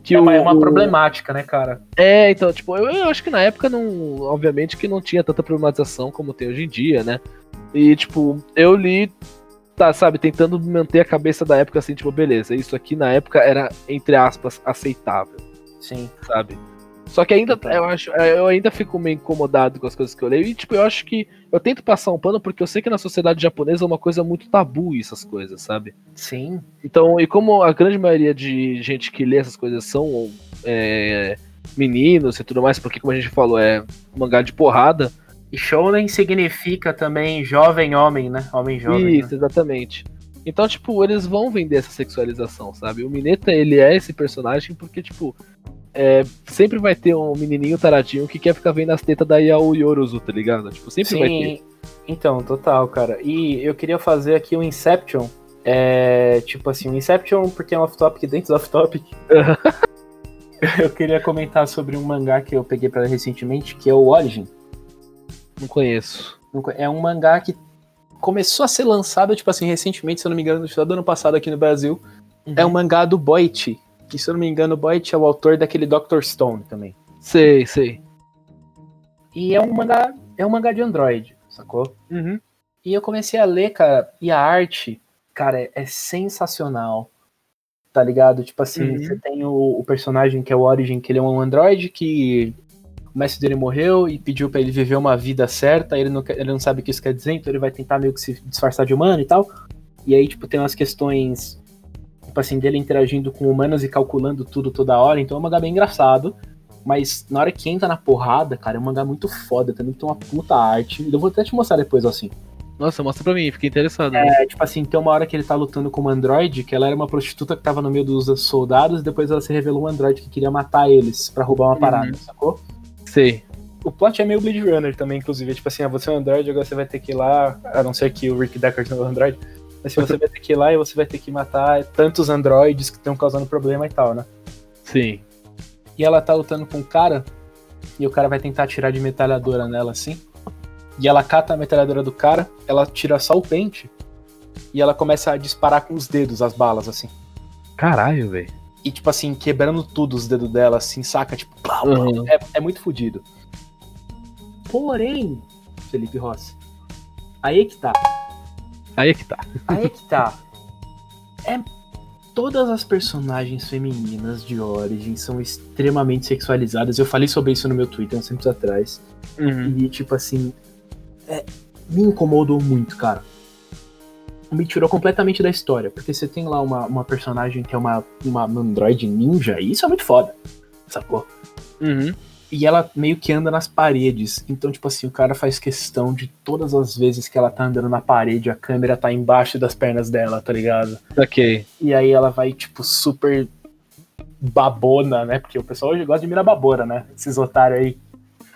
Que É uma, é uma o- problemática, né, cara? É, então, tipo, eu, eu acho que na época não. Obviamente que não tinha tanta problematização como tem hoje em dia, né? E, tipo, eu li, tá, sabe, tentando manter a cabeça da época assim, tipo, beleza, isso aqui na época era, entre aspas, aceitável, Sim. sabe? Só que ainda, eu acho, eu ainda fico meio incomodado com as coisas que eu leio. E, tipo, eu acho que. Eu tento passar um pano porque eu sei que na sociedade japonesa é uma coisa muito tabu essas coisas, sabe? Sim. Então, e como a grande maioria de gente que lê essas coisas são é, meninos e tudo mais, porque como a gente falou, é mangá de porrada. E shounen significa também jovem homem, né? Homem jovem. Isso, exatamente. Então, tipo, eles vão vender essa sexualização, sabe? O Mineta, ele é esse personagem porque, tipo, é, sempre vai ter um menininho taradinho que quer ficar vendo as tetas da Yao Yorozu, tá ligado? Tipo, sempre vai ter. Sim, então, total, cara. E eu queria fazer aqui um Inception. É, tipo assim, um Inception porque é um off-topic dentro do off-topic. eu queria comentar sobre um mangá que eu peguei pra ler recentemente, que é o Origin. Não conheço. É um mangá que começou a ser lançado, tipo assim, recentemente, se eu não me engano, no final do ano passado aqui no Brasil. É um mangá do Boichi. Que, se eu não me engano, o Boichi é o autor daquele Dr. Stone também. Sei, sei. E é um mangá, é um mangá de Android, sacou? Uhum. E eu comecei a ler, cara, e a arte, cara, é, é sensacional. Tá ligado? Tipo assim, Uhum. você tem o, o personagem que é o Origin, que ele é um androide que o mestre dele morreu e pediu pra ele viver uma vida certa, ele não, ele não sabe o que isso quer dizer, então ele vai tentar meio que se disfarçar de humano e tal. E aí, tipo, tem umas questões, tipo assim, dele interagindo com humanos e calculando tudo toda hora, então é um mangá bem engraçado. Mas na hora que entra na porrada, cara, é um mangá muito foda, também tem uma puta arte. Eu vou até te mostrar depois, assim. Nossa, mostra pra mim, fiquei interessado. É, tipo assim, tem uma hora que ele tá lutando com uma androide, que ela era uma prostituta que tava no meio dos soldados, e depois ela se revelou um androide que queria matar eles pra roubar uma parada, Uhum. sacou? Sei. O plot é meio Blade Runner também, inclusive. É tipo assim, ah, você é um androide, agora você vai ter que ir lá, a não ser que o Rick Deckard não é um androide, mas se você vai ter que ir lá e você vai ter que matar tantos androides que estão causando problema e tal, né? Sim. E ela tá lutando com um cara, e o cara vai tentar atirar de metralhadora nela assim. E ela cata a metralhadora do cara, ela tira só o pente, e ela começa a disparar com os dedos as balas, assim. Caralho, velho. E, tipo assim, quebrando tudo os dedos dela, assim, saca? Tipo, plau. Uhum. É, é muito fodido. Porém, Felipe Rossi, aí é que tá. Aí é que tá. Aí é que tá. É. Todas as personagens femininas de Origin são extremamente sexualizadas. Eu falei sobre isso no meu Twitter uns tempos atrás. Uhum. E, tipo assim. é, me incomodou muito, cara. Me tirou completamente da história. Porque você tem lá uma, uma personagem que é uma, uma android ninja, e isso é muito foda. Sacou? Uhum. E ela meio que anda nas paredes. Então, tipo assim, o cara faz questão de todas as vezes que ela tá andando na parede, a câmera tá embaixo das pernas dela, tá ligado? Ok. E aí ela vai, tipo, super babona, né? Porque o pessoal hoje gosta de mirar babona, né? Esses otários aí.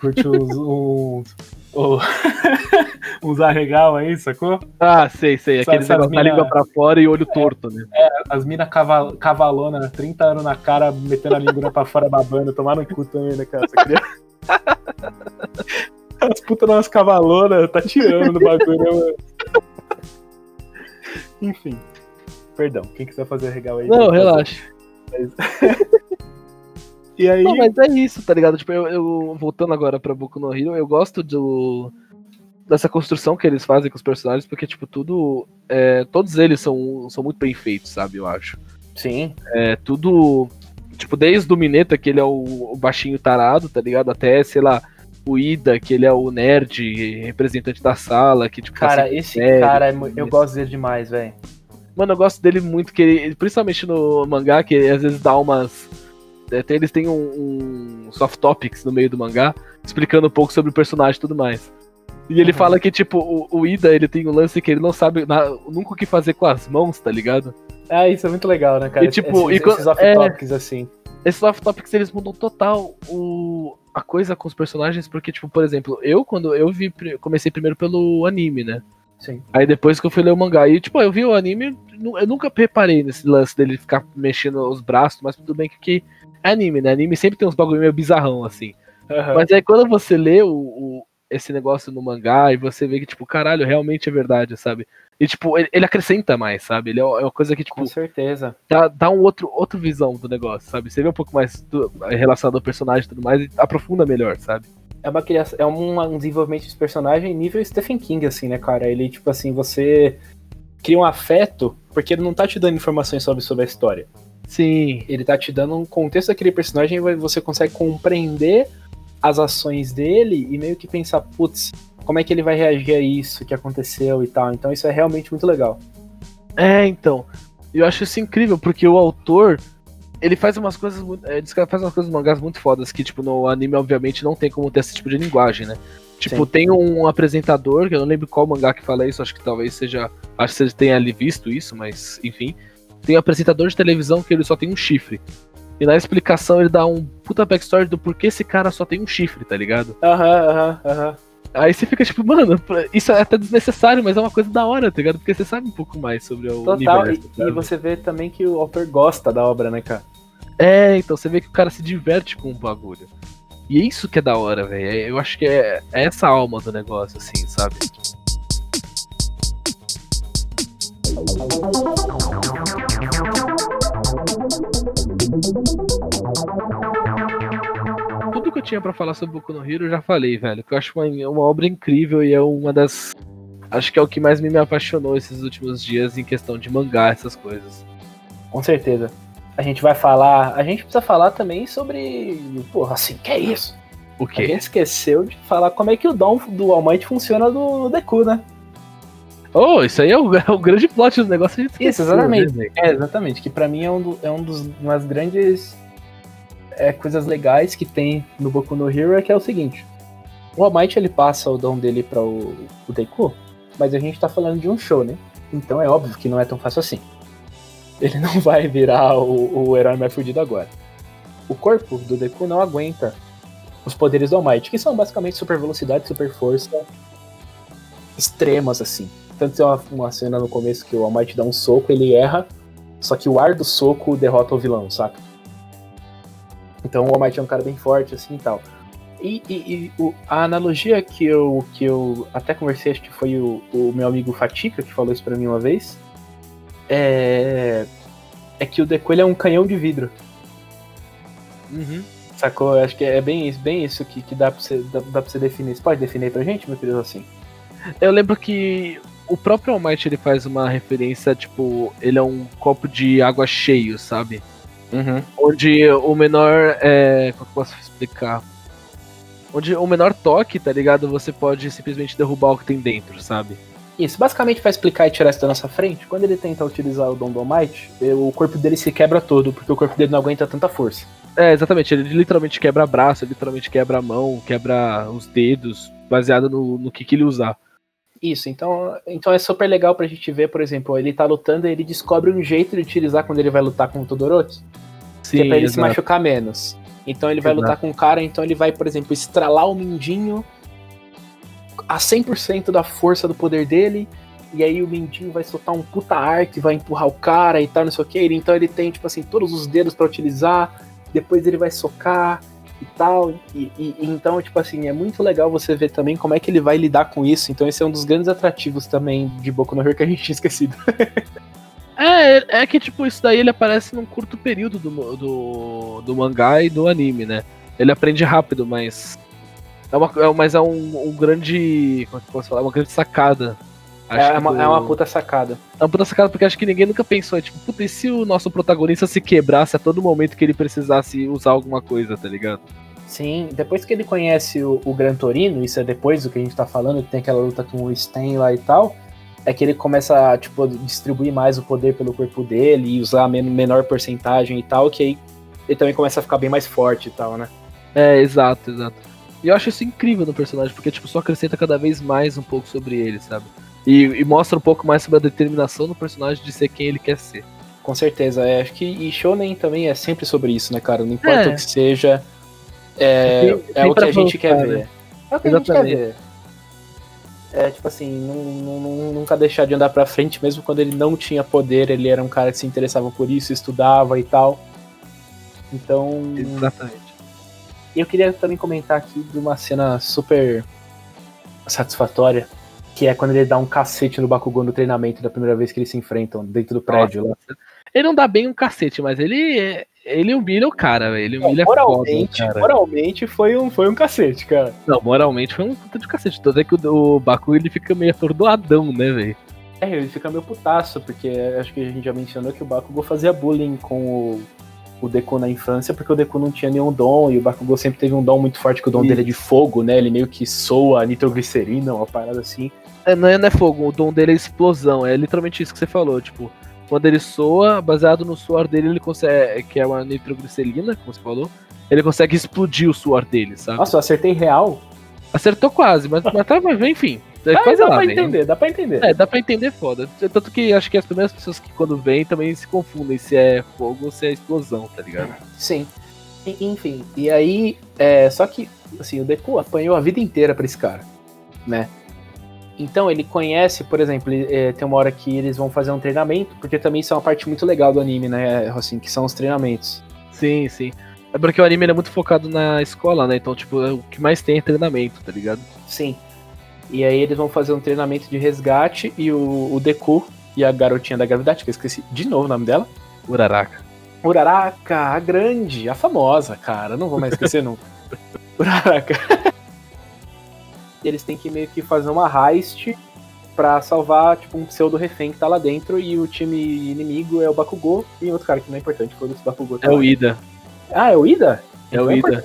Curte uns. uns, o- uns arregal aí, sacou? Ah, sei, sei. Sabe- Aquele sabe da mina- língua pra fora e olho torto, né? As minas caval cavalona, 30 anos na cara, metendo a língua pra fora babando, tomar no cu também, né, cara? Essa criança. As putas umas cavalonas, tá tirando do bagulho, né, mano? Enfim. Perdão, quem quiser fazer arregal aí. Não, pode fazer. E aí. Não, mas é isso, tá ligado? Tipo, eu, eu- voltando agora pra Boku no Hero, eu gosto do dessa construção que eles fazem com os personagens, porque, tipo, tudo. é, todos eles são, são muito bem feitos, sabe? Eu acho. Sim. É tudo. Tipo, desde o Mineta, que ele é o, o baixinho tarado, tá ligado? Até, sei lá, o Ida, que ele é o nerd, representante da sala, que, tipo, Cara, esse sério, cara, é eu gosto dele demais, velho. Mano, eu gosto dele muito, que ele, principalmente no mangá, que ele às vezes dá umas. Até eles têm um, um soft topics no meio do mangá, explicando um pouco sobre o personagem e tudo mais. E ele Uhum. fala que, tipo, o, o Ida, ele tem um lance que ele não sabe na- nunca o que fazer com as mãos, tá ligado? Ah, isso é muito legal, né, cara? E, tipo, esses, e esses off-topics, é. assim. Esses soft topics, eles mudam total o, a coisa com os personagens, porque, tipo, por exemplo, eu, quando eu vi, comecei primeiro pelo anime, né? Sim. Aí depois que eu fui ler o mangá, e tipo, eu vi o anime, eu nunca reparei nesse lance dele ficar mexendo os braços, mas tudo bem que, que é anime, né? Anime sempre tem uns bagulho meio bizarrão, assim. Aham. Mas aí quando você lê o, o- esse negócio no mangá e você vê que, tipo, caralho, realmente é verdade, sabe? E, tipo, ele, ele acrescenta mais, sabe? Ele é é uma coisa que, tipo, Com certeza. dá, dá um outro, outro visão do negócio, sabe? Você vê um pouco mais do, relacionado ao personagem e tudo mais e aprofunda melhor, sabe? É uma criação, é um, desenvolvimento de personagem nível Stephen King, assim, né, cara? Ele, tipo assim, você cria um afeto, porque ele não tá te dando informações sobre, sobre a história. Sim. Ele tá te dando um contexto daquele personagem e você consegue compreender as ações dele e meio que pensar, putz, como é que ele vai reagir a isso que aconteceu e tal. Então isso é realmente muito legal. É, então. Eu acho isso incrível, porque o autor. Ele faz umas coisas muito. É, ele faz umas coisas mangás muito fodas, que, tipo, no anime, obviamente, não tem como ter esse tipo de linguagem, né? Tipo, Sim. tem um apresentador, que eu não lembro qual mangá que fala isso, acho que talvez seja. Acho que você tenha ali visto isso, mas enfim. Tem um apresentador de televisão que ele só tem um chifre. E na explicação ele dá um puta backstory do porquê esse cara só tem um chifre, tá ligado? Aham, aham, aham. Aí você fica tipo, mano, isso é até desnecessário, mas é uma coisa da hora, tá ligado? Porque você sabe um pouco mais sobre o Total. universo. E, sabe? e você vê também que o autor gosta da obra, né, cara? É, então você vê que o cara se diverte com o bagulho. E é isso que é da hora, velho. É- Eu acho que é, é essa alma do negócio, assim, sabe? Tudo que eu tinha pra falar sobre Boku no Hero eu já falei, velho. Que eu acho uma, uma obra incrível e é uma das. Acho que é o que mais me, apaixonou esses últimos dias em questão de mangá, essas coisas. Com certeza. A gente vai falar. A gente precisa falar também sobre. Porra, assim, que é isso? O A quê? gente esqueceu de falar como é que o dom do All Might funciona do Deku, né? Oh, isso aí é o, é o grande plot do negócio. a gente Isso, esqueceu, exatamente. né? É, exatamente. Que pra mim é um, do- é um dos umas grandes é, coisas legais que tem no Boku no Hero é que é o seguinte. O All Might ele passa o dom dele para o, o Deku, mas a gente tá falando de um show, né? Então é óbvio que não é tão fácil assim. Ele não vai virar o, o herói mais fudido agora. O corpo do Deku não aguenta os poderes do All Might, que são basicamente super velocidade, super força extremas assim. Tanto tem uma, uma cena no começo que o All Might dá um soco, ele erra, só que o ar do soco derrota o vilão, saca? Então o All Might é um cara bem forte assim e tal. E, e- e o- a analogia que eu, que eu até conversei, acho que foi o, o meu amigo Fatica que falou isso pra mim uma vez, é, é que o Deku ele é um canhão de vidro. Uhum. Sacou? Eu Acho que é bem isso, bem isso que, que dá, pra você, dá, dá pra você definir. Você pode definir pra gente, meu querido, assim? Eu lembro que o próprio All Might ele faz uma referência, tipo, ele é um copo de água cheio, sabe? Uhum. Onde o menor. É, como que eu posso explicar? Onde o menor toque, tá ligado? Você pode simplesmente derrubar o que tem dentro, sabe? Isso, basicamente pra explicar e tirar isso da nossa frente, quando ele tenta utilizar o Dom do All Might, eh, o corpo dele se quebra todo, porque o corpo dele não aguenta tanta força. É, exatamente. Ele literalmente quebra braço, ele literalmente quebra a mão, quebra os dedos, baseado no, no que, que ele usar. Isso, então, então é super legal pra gente ver, por exemplo, ele tá lutando e ele descobre um jeito de utilizar quando ele vai lutar com o Todoroki, que é pra ele se exato. machucar menos. Então ele vai Exato. lutar com o cara, então ele vai, por exemplo, estralar o mindinho a 100% da força do poder dele, e aí o mindinho vai soltar um puta ar que vai empurrar o cara e tal, não sei o que. Então ele tem, tipo assim, todos os dedos pra utilizar, depois ele vai socar e tal. E, e- então, tipo assim, é muito legal você ver também como é que ele vai lidar com isso. Então esse é um dos grandes atrativos também de Boku no Hero que a gente tinha esquecido. É, é que tipo, isso daí ele aparece num curto período do, do, do mangá e do anime, né? Ele aprende rápido, mas. É uma, é, mas é um, um grande. Como é que posso falar? Uma grande sacada. Acho É que uma, do- é uma puta sacada. É uma puta sacada porque acho que ninguém nunca pensou, é tipo, puta, e se o nosso protagonista se quebrasse a todo momento que ele precisasse usar alguma coisa, tá ligado? Sim, depois que ele conhece o, o Gran Torino, isso é depois do que a gente tá falando, que tem aquela luta com o Stan lá e tal, é que ele começa a, tipo, distribuir mais o poder pelo corpo dele e usar men menor porcentagem e tal, que aí ele também começa a ficar bem mais forte e tal, né? É, exato, exato. E eu acho isso incrível no personagem, porque tipo, só acrescenta cada vez mais um pouco sobre ele, sabe? E, e mostra um pouco mais sobre a determinação do personagem de ser quem ele quer ser. Com certeza, é, acho que e Shonen também é sempre sobre isso, né, cara? Não importa É. o que seja, é, Tem- é tem o que a gente quer ver. né? É o que a gente quer Exatamente. ver. é tipo assim, não, não, nunca deixar de andar pra frente, mesmo quando ele não tinha poder, ele era um cara que se interessava por isso, estudava e tal. Então. Exatamente. Eu queria também comentar aqui de uma cena super satisfatória, que é quando ele dá um cacete no Bakugou no treinamento da primeira vez que eles se enfrentam dentro do prédio lá. Ele não dá bem um cacete, mas ele ele humilha o cara, velho. Ele humilha moralmente, foda, moralmente foi um, foi um cacete, cara. Não, moralmente foi um puta de cacete. Tanto é que o, o Baku ele fica meio atordoadão, né, velho? É, ele fica meio putaço, porque acho que a gente já mencionou que o Bakugou fazia bullying com o, o Deku na infância, porque o Deku não tinha nenhum dom, e o Bakugou sempre teve um dom muito forte, que o dom dele é de fogo, né? Ele meio que soa nitroglicerina, uma parada assim. É, não, é, não é fogo, o dom dele é explosão. É literalmente isso que você falou, tipo. Quando ele soa, baseado no suor dele, ele consegue. Que é uma nitroglicerina, como você falou. Ele consegue explodir o suor dele, sabe? Nossa, eu acertei real. Acertou quase, mas, mas tá, mas enfim. É Ah, dá lá, pra velho. entender, dá pra entender. É, dá pra entender foda. Tanto que acho que as primeiras pessoas que quando vêm também se confundem se é fogo ou se é explosão, tá ligado? Sim. Enfim, e aí, é, só que, assim, o Deku apanhou a vida inteira pra esse cara, né? Então ele conhece, por exemplo, é, tem uma hora que eles vão fazer um treinamento, porque também isso é uma parte muito legal do anime, né, assim, que são os treinamentos. Sim, sim. É porque o anime é muito focado na escola, né? Então, tipo, o que mais tem é treinamento, tá ligado? Sim. E aí eles vão fazer um treinamento de resgate e o, o Deku e a garotinha da gravidade, que eu esqueci de novo o nome dela, Uraraka. Uraraka, a grande, a famosa, cara, não vou mais esquecer nunca. Uraraka. Eles têm que meio que fazer uma heist pra salvar, tipo, um pseudo refém que tá lá dentro e o time inimigo é o Bakugou e outro cara que não é importante, foda-se o Bakugou. tá É o lá. Ida. Ah, é o Ida? É o Então Ida.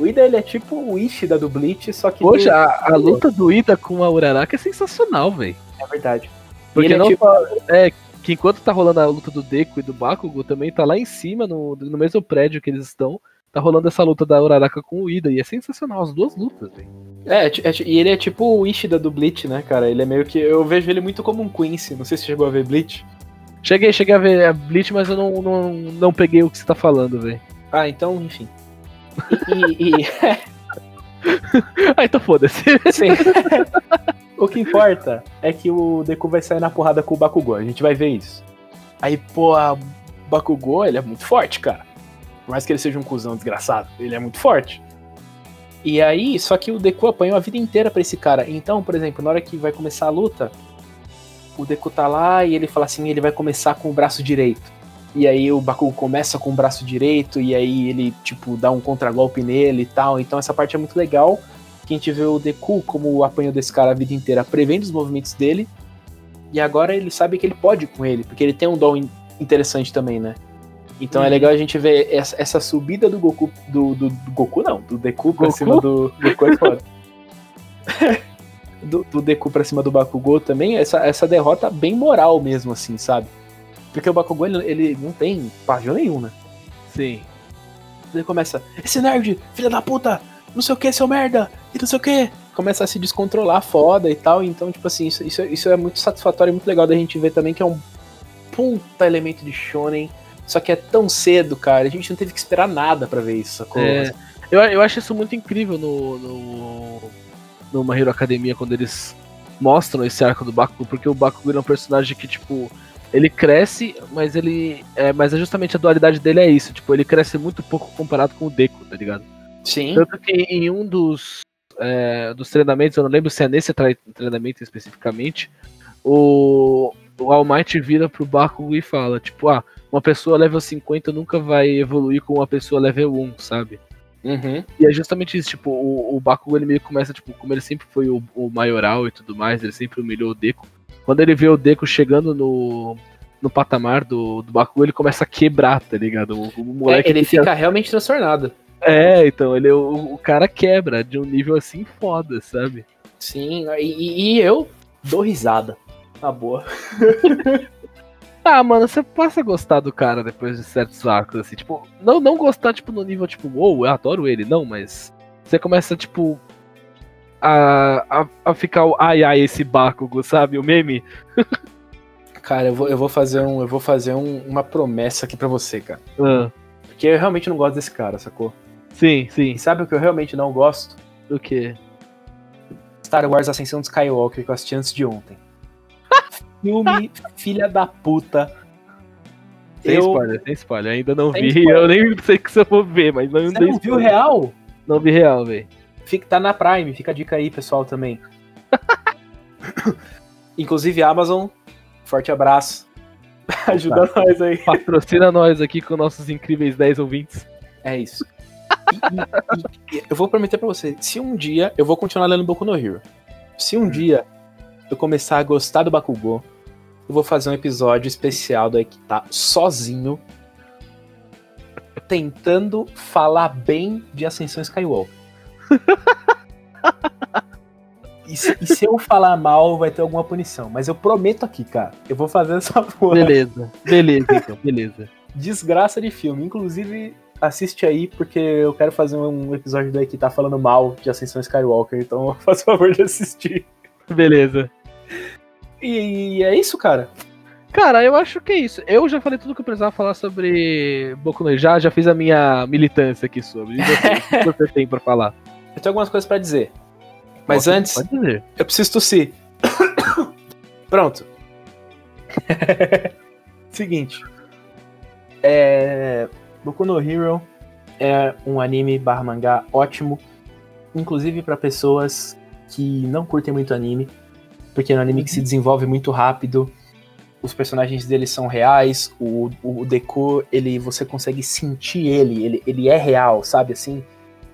O Ida, ele é tipo o Ishida do Bleach, só que... Poxa, do- a, a luta do Ida com a Uraraka é sensacional, velho. É verdade. Porque é não tipo- só- é que enquanto tá rolando a luta do Deku e do Bakugo, também tá lá em cima, no, no mesmo prédio que eles estão, tá rolando essa luta da Uraraka com o Ida. E é sensacional as duas lutas, velho. É, é e ele é tipo o Ishida do Bleach, né, cara? Ele é meio que... Eu vejo ele muito como um Quincy, não sei se você chegou a ver Bleach. Cheguei, cheguei a ver a Bleach, mas eu não, não, não peguei o que você tá falando, velho. Ah, então, enfim. E- e- e... Ah, então foda-se. Sim. o que importa é que o Deku vai sair na porrada com o Bakugou. A gente vai ver isso. Aí, pô, o Bakugou, ele é muito forte, cara. Por mais que ele seja um cuzão desgraçado, ele é muito forte. E aí, só que o Deku apanhou a vida inteira pra esse cara. Então, por exemplo, na hora que vai começar a luta, o Deku tá lá e ele fala assim, ele vai começar com o braço direito. E aí o Bakugou começa com o braço direito e aí ele, tipo, dá um contragolpe nele e tal. Então essa parte é muito legal que a gente vê o Deku como apanhou desse cara a vida inteira, prevendo os movimentos dele. E agora ele sabe que ele pode com ele, porque ele tem um dom in- interessante também, né? Então é Uhum. legal a gente ver essa, essa subida do Goku. Do, do, do Goku, não, do Deku pra Goku? cima do. Goku é foda. do, do Deku pra cima do Bakugou também, essa, essa derrota bem moral mesmo, assim, sabe? Porque o Bakugou ele, ele não tem página nenhum, né? Sim. Ele começa, esse nerd, filha da puta, não sei o que, seu merda, e não sei o que. Começa a se descontrolar foda e tal. Então, tipo assim, isso, isso, isso é muito satisfatório e muito legal da gente ver também que é um puta elemento de shonen. Só que é tão cedo, cara. A gente não teve que esperar nada pra ver isso, sacou? É, eu, eu acho isso muito incrível no, no, no My Hero Academia, quando eles mostram esse arco do Bakugo, porque o Bakugo é um personagem que, tipo, ele cresce, mas ele. É, mas é justamente a dualidade dele é isso, tipo, ele cresce muito pouco comparado com o Deku, tá ligado? Sim. Tanto que em um dos, é, dos treinamentos, eu não lembro se é nesse treinamento especificamente, o, o All Might vira pro Bakugo e fala, tipo, ah, uma pessoa level 50 nunca vai evoluir com uma pessoa level 1, sabe? Uhum. E é justamente isso, tipo, o, o Bakugo ele meio começa, tipo, como ele sempre foi o, o maioral e tudo mais, ele sempre humilhou o Deku. Quando ele vê o Deku chegando no, no patamar do, do Bakugo, ele começa a quebrar, tá ligado? O, o moleque É, ele fica- fica realmente transtornado. É, então, ele, o, o cara quebra de um nível assim foda, sabe? Sim, e, e- e eu dou risada. Na boa. Ah, mano, você passa a gostar do cara depois de certos arcos, assim, tipo, não, não gostar, tipo, no nível, tipo, uou, eu adoro ele, não, mas você começa, tipo, a, a, a ficar o ai ai esse Bakugo, sabe, o meme? Cara, eu vou, eu vou fazer, um, eu vou fazer um- uma promessa aqui pra você, cara. Ah, Porque eu realmente não gosto desse cara, sacou? sim, sim, E sabe o que eu realmente não gosto? o quê? Star Wars Ascensão de Skywalker que eu assisti antes de ontem. Filme filha da puta. Sem Eu- spoiler, sem spoiler. Ainda não Sem vi. spoiler. Eu nem sei que se eu vou ver, mas não Você não viu real? Não vi real, velho. Fica, tá na Prime, fica a dica aí, pessoal, também. Inclusive, Amazon, forte abraço. Ajuda nós aí. Patrocina nós aqui com nossos incríveis 10 ouvintes. É isso. E- e- e eu vou prometer pra você, se um dia eu vou continuar lendo Boku no Hero. Se um dia eu começar a gostar do Bakugou, eu vou fazer um episódio especial do Equita sozinho, tentando falar bem de Ascensão Skywalker. E se, e se eu falar mal, vai ter alguma punição. Mas eu prometo aqui, cara. Eu vou fazer essa porra. Beleza, beleza, então, beleza. Desgraça de filme. Inclusive, assiste aí, porque eu quero fazer um episódio daí que tá falando mal de Ascensão Skywalker. Então, faz o favor de assistir. Beleza. E é isso, cara. Cara, eu acho que é isso. Eu já falei tudo que eu precisava falar sobre Boku no. Já, já fiz a minha militância aqui sobre. E você, o que você tem pra falar? Eu tenho algumas coisas pra dizer. Mas Pode- antes, dizer. eu preciso tossir. Pronto. Seguinte. É... Boku no Hero é um anime barra mangá ótimo. Inclusive pra pessoas que não curtem muito anime. Porque é um anime que se desenvolve muito rápido. Os personagens dele são reais. O, o Deku, ele, você consegue sentir ele. Ele, ele é real, sabe? Assim,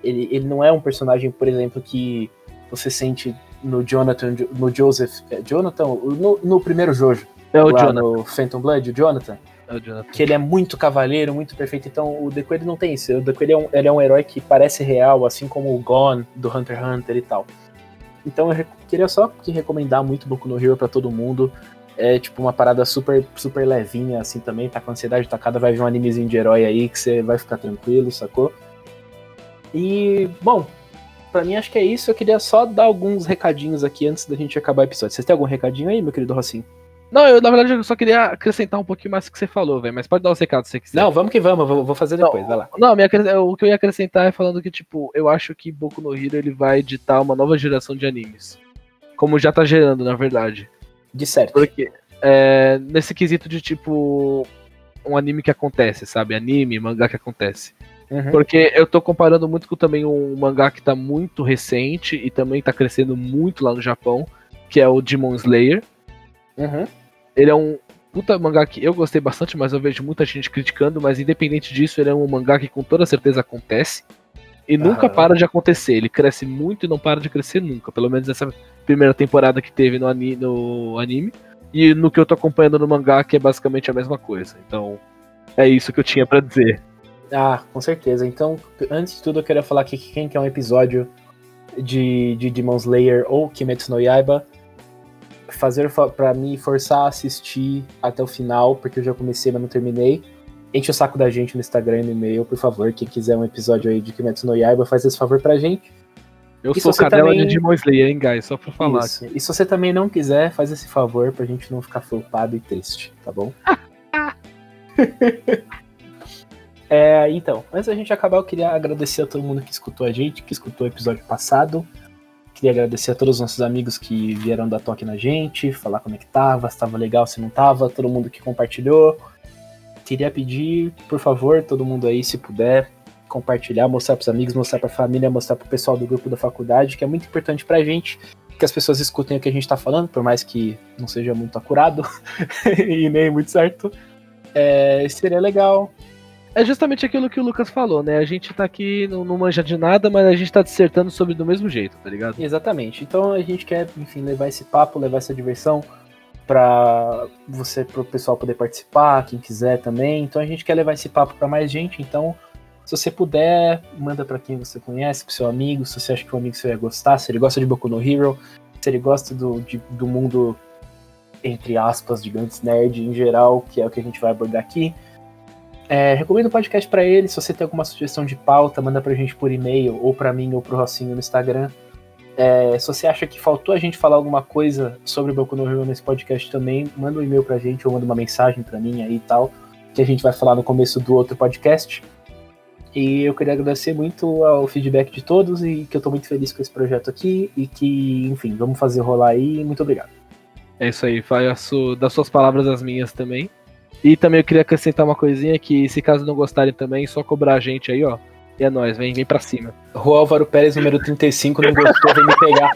ele, ele não é um personagem, por exemplo, que você sente no Jonathan, no Joseph. é, Jonathan? No, no primeiro Jojo. É o lá Jonathan. No Phantom Blood, o Jonathan. É o Jonathan. Que ele é muito cavaleiro, muito perfeito. Então o Deku ele não tem isso. O Deku ele é, um, ele é um herói que parece real, assim como o Gon do Hunter x Hunter e tal. Então eu queria só que recomendar muito Boku no Hero pra todo mundo. É tipo uma parada super, super levinha assim também. Tá com ansiedade tacada, vai ver um animezinho de herói aí que você vai ficar tranquilo, sacou? E, bom, pra mim acho que é isso. Eu queria só dar alguns recadinhos aqui antes da gente acabar o episódio. Vocês têm algum recadinho aí, meu querido Rocinho? Não, eu na verdade eu só queria acrescentar um pouquinho mais do que você falou, velho. Mas pode dar os recados se você quiser. Não, vamos que vamos, eu vou- vou fazer Não. depois, vai lá. Não, minha o que eu ia acrescentar é falando que, tipo, eu acho que Boku no Hero ele vai editar uma nova geração de animes. Como já tá gerando, na verdade. De certo. Porque é, nesse quesito de, tipo, um anime que acontece, sabe? Anime, mangá que acontece. Uhum. Porque eu tô comparando muito com também um mangá que tá muito recente e também tá crescendo muito lá no Japão, que é o Demon Slayer. Uhum. Ele é um puta mangá que eu gostei bastante, mas eu vejo muita gente criticando, mas independente disso, ele é um mangá que com toda certeza acontece. E nunca Aham. para de acontecer. Ele cresce muito e não para de crescer nunca. Pelo menos essa primeira temporada que teve no, ani- no anime. E no que eu tô acompanhando no mangá, que é basicamente a mesma coisa. Então, é isso que eu tinha pra dizer. Ah, com certeza. Então, antes de tudo, eu queria falar aqui que quem quer um episódio de, de Demon Slayer ou Kimetsu no Yaiba, fazer fa- pra mim forçar a assistir até o final, porque eu já comecei, mas não terminei. Enche o saco da gente no Instagram e no e-mail, por favor. Quem quiser um episódio aí de Kimetsu no Yaiba, faz esse favor pra gente. Eu E sou cadela também- de Demon Slayer, hein, guys? Só pra falar. Isso. E se você também não quiser, faz esse favor pra gente não ficar flopado e triste, tá bom? É, então, antes da gente acabar, eu queria agradecer a todo mundo que escutou a gente, que escutou o episódio passado. Queria agradecer a todos os nossos amigos que vieram dar toque na gente, falar como é que tava, se tava legal, se não tava, todo mundo que compartilhou. Queria pedir, por favor, todo mundo aí, se puder, compartilhar, mostrar pros amigos, mostrar pra família, mostrar pro pessoal do grupo da faculdade, que é muito importante pra gente que as pessoas escutem o que a gente tá falando, por mais que não seja muito acurado e nem muito certo. É, seria legal. É justamente aquilo que o Lucas falou, né? A gente tá aqui, não, não manja de nada, mas a gente tá dissertando sobre do mesmo jeito, tá ligado? Exatamente. Então a gente quer, enfim, levar esse papo, levar essa diversão para você, pro pessoal poder participar, quem quiser também. Então a gente quer levar esse papo para mais gente. Então, se você puder, manda para quem você conhece, pro seu amigo, se você acha que o amigo seu ia gostar, se ele gosta de Boku no Hero, se ele gosta do, de- do mundo entre aspas, gigantes nerd em geral, que é o que a gente vai abordar aqui. É, recomendo o podcast para ele. Se você tem alguma sugestão de pauta, manda pra gente por e-mail, ou pra mim, ou pro Rocinho no Instagram. É, se você acha que faltou a gente falar alguma coisa sobre Boku no Hero nesse podcast também, manda um e-mail pra gente, ou manda uma mensagem pra mim aí e tal, que a gente vai falar no começo do outro podcast. E eu queria agradecer muito ao feedback de todos e que eu tô muito feliz com esse projeto aqui e que, enfim, vamos fazer rolar aí. Muito obrigado. É isso aí, faço das suas palavras as minhas também. E também eu queria acrescentar uma coisinha que, se caso não gostarem também, só cobrar a gente aí, ó. E é nóis, vem, vem pra cima. Rua Álvaro Pérez, número 35, não gostou, vem me pegar.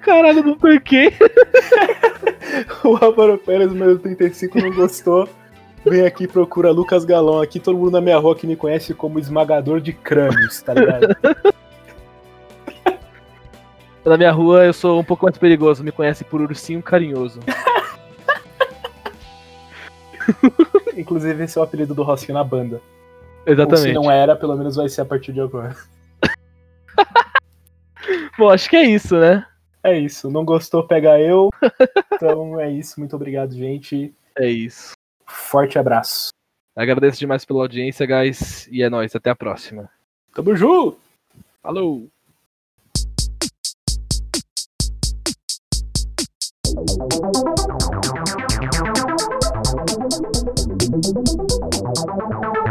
Caralho, não porquê. o Álvaro Pérez, número 35, não gostou. Vem aqui, procura Lucas Galão aqui, todo mundo na minha rua que me conhece como esmagador de crânios, tá ligado? Na minha rua eu sou um pouco mais perigoso, me conhece por ursinho carinhoso. Inclusive, esse é o apelido do Rossinho na banda. Exatamente. Ou se não era, pelo menos vai ser a partir de agora. Bom, acho que é isso, né? É isso. Não gostou, pega eu. Então é isso. Muito obrigado, gente. É isso. Forte abraço. Agradeço demais pela audiência, guys. E é nóis. Até a próxima. Tamo junto! Falou! Thank you.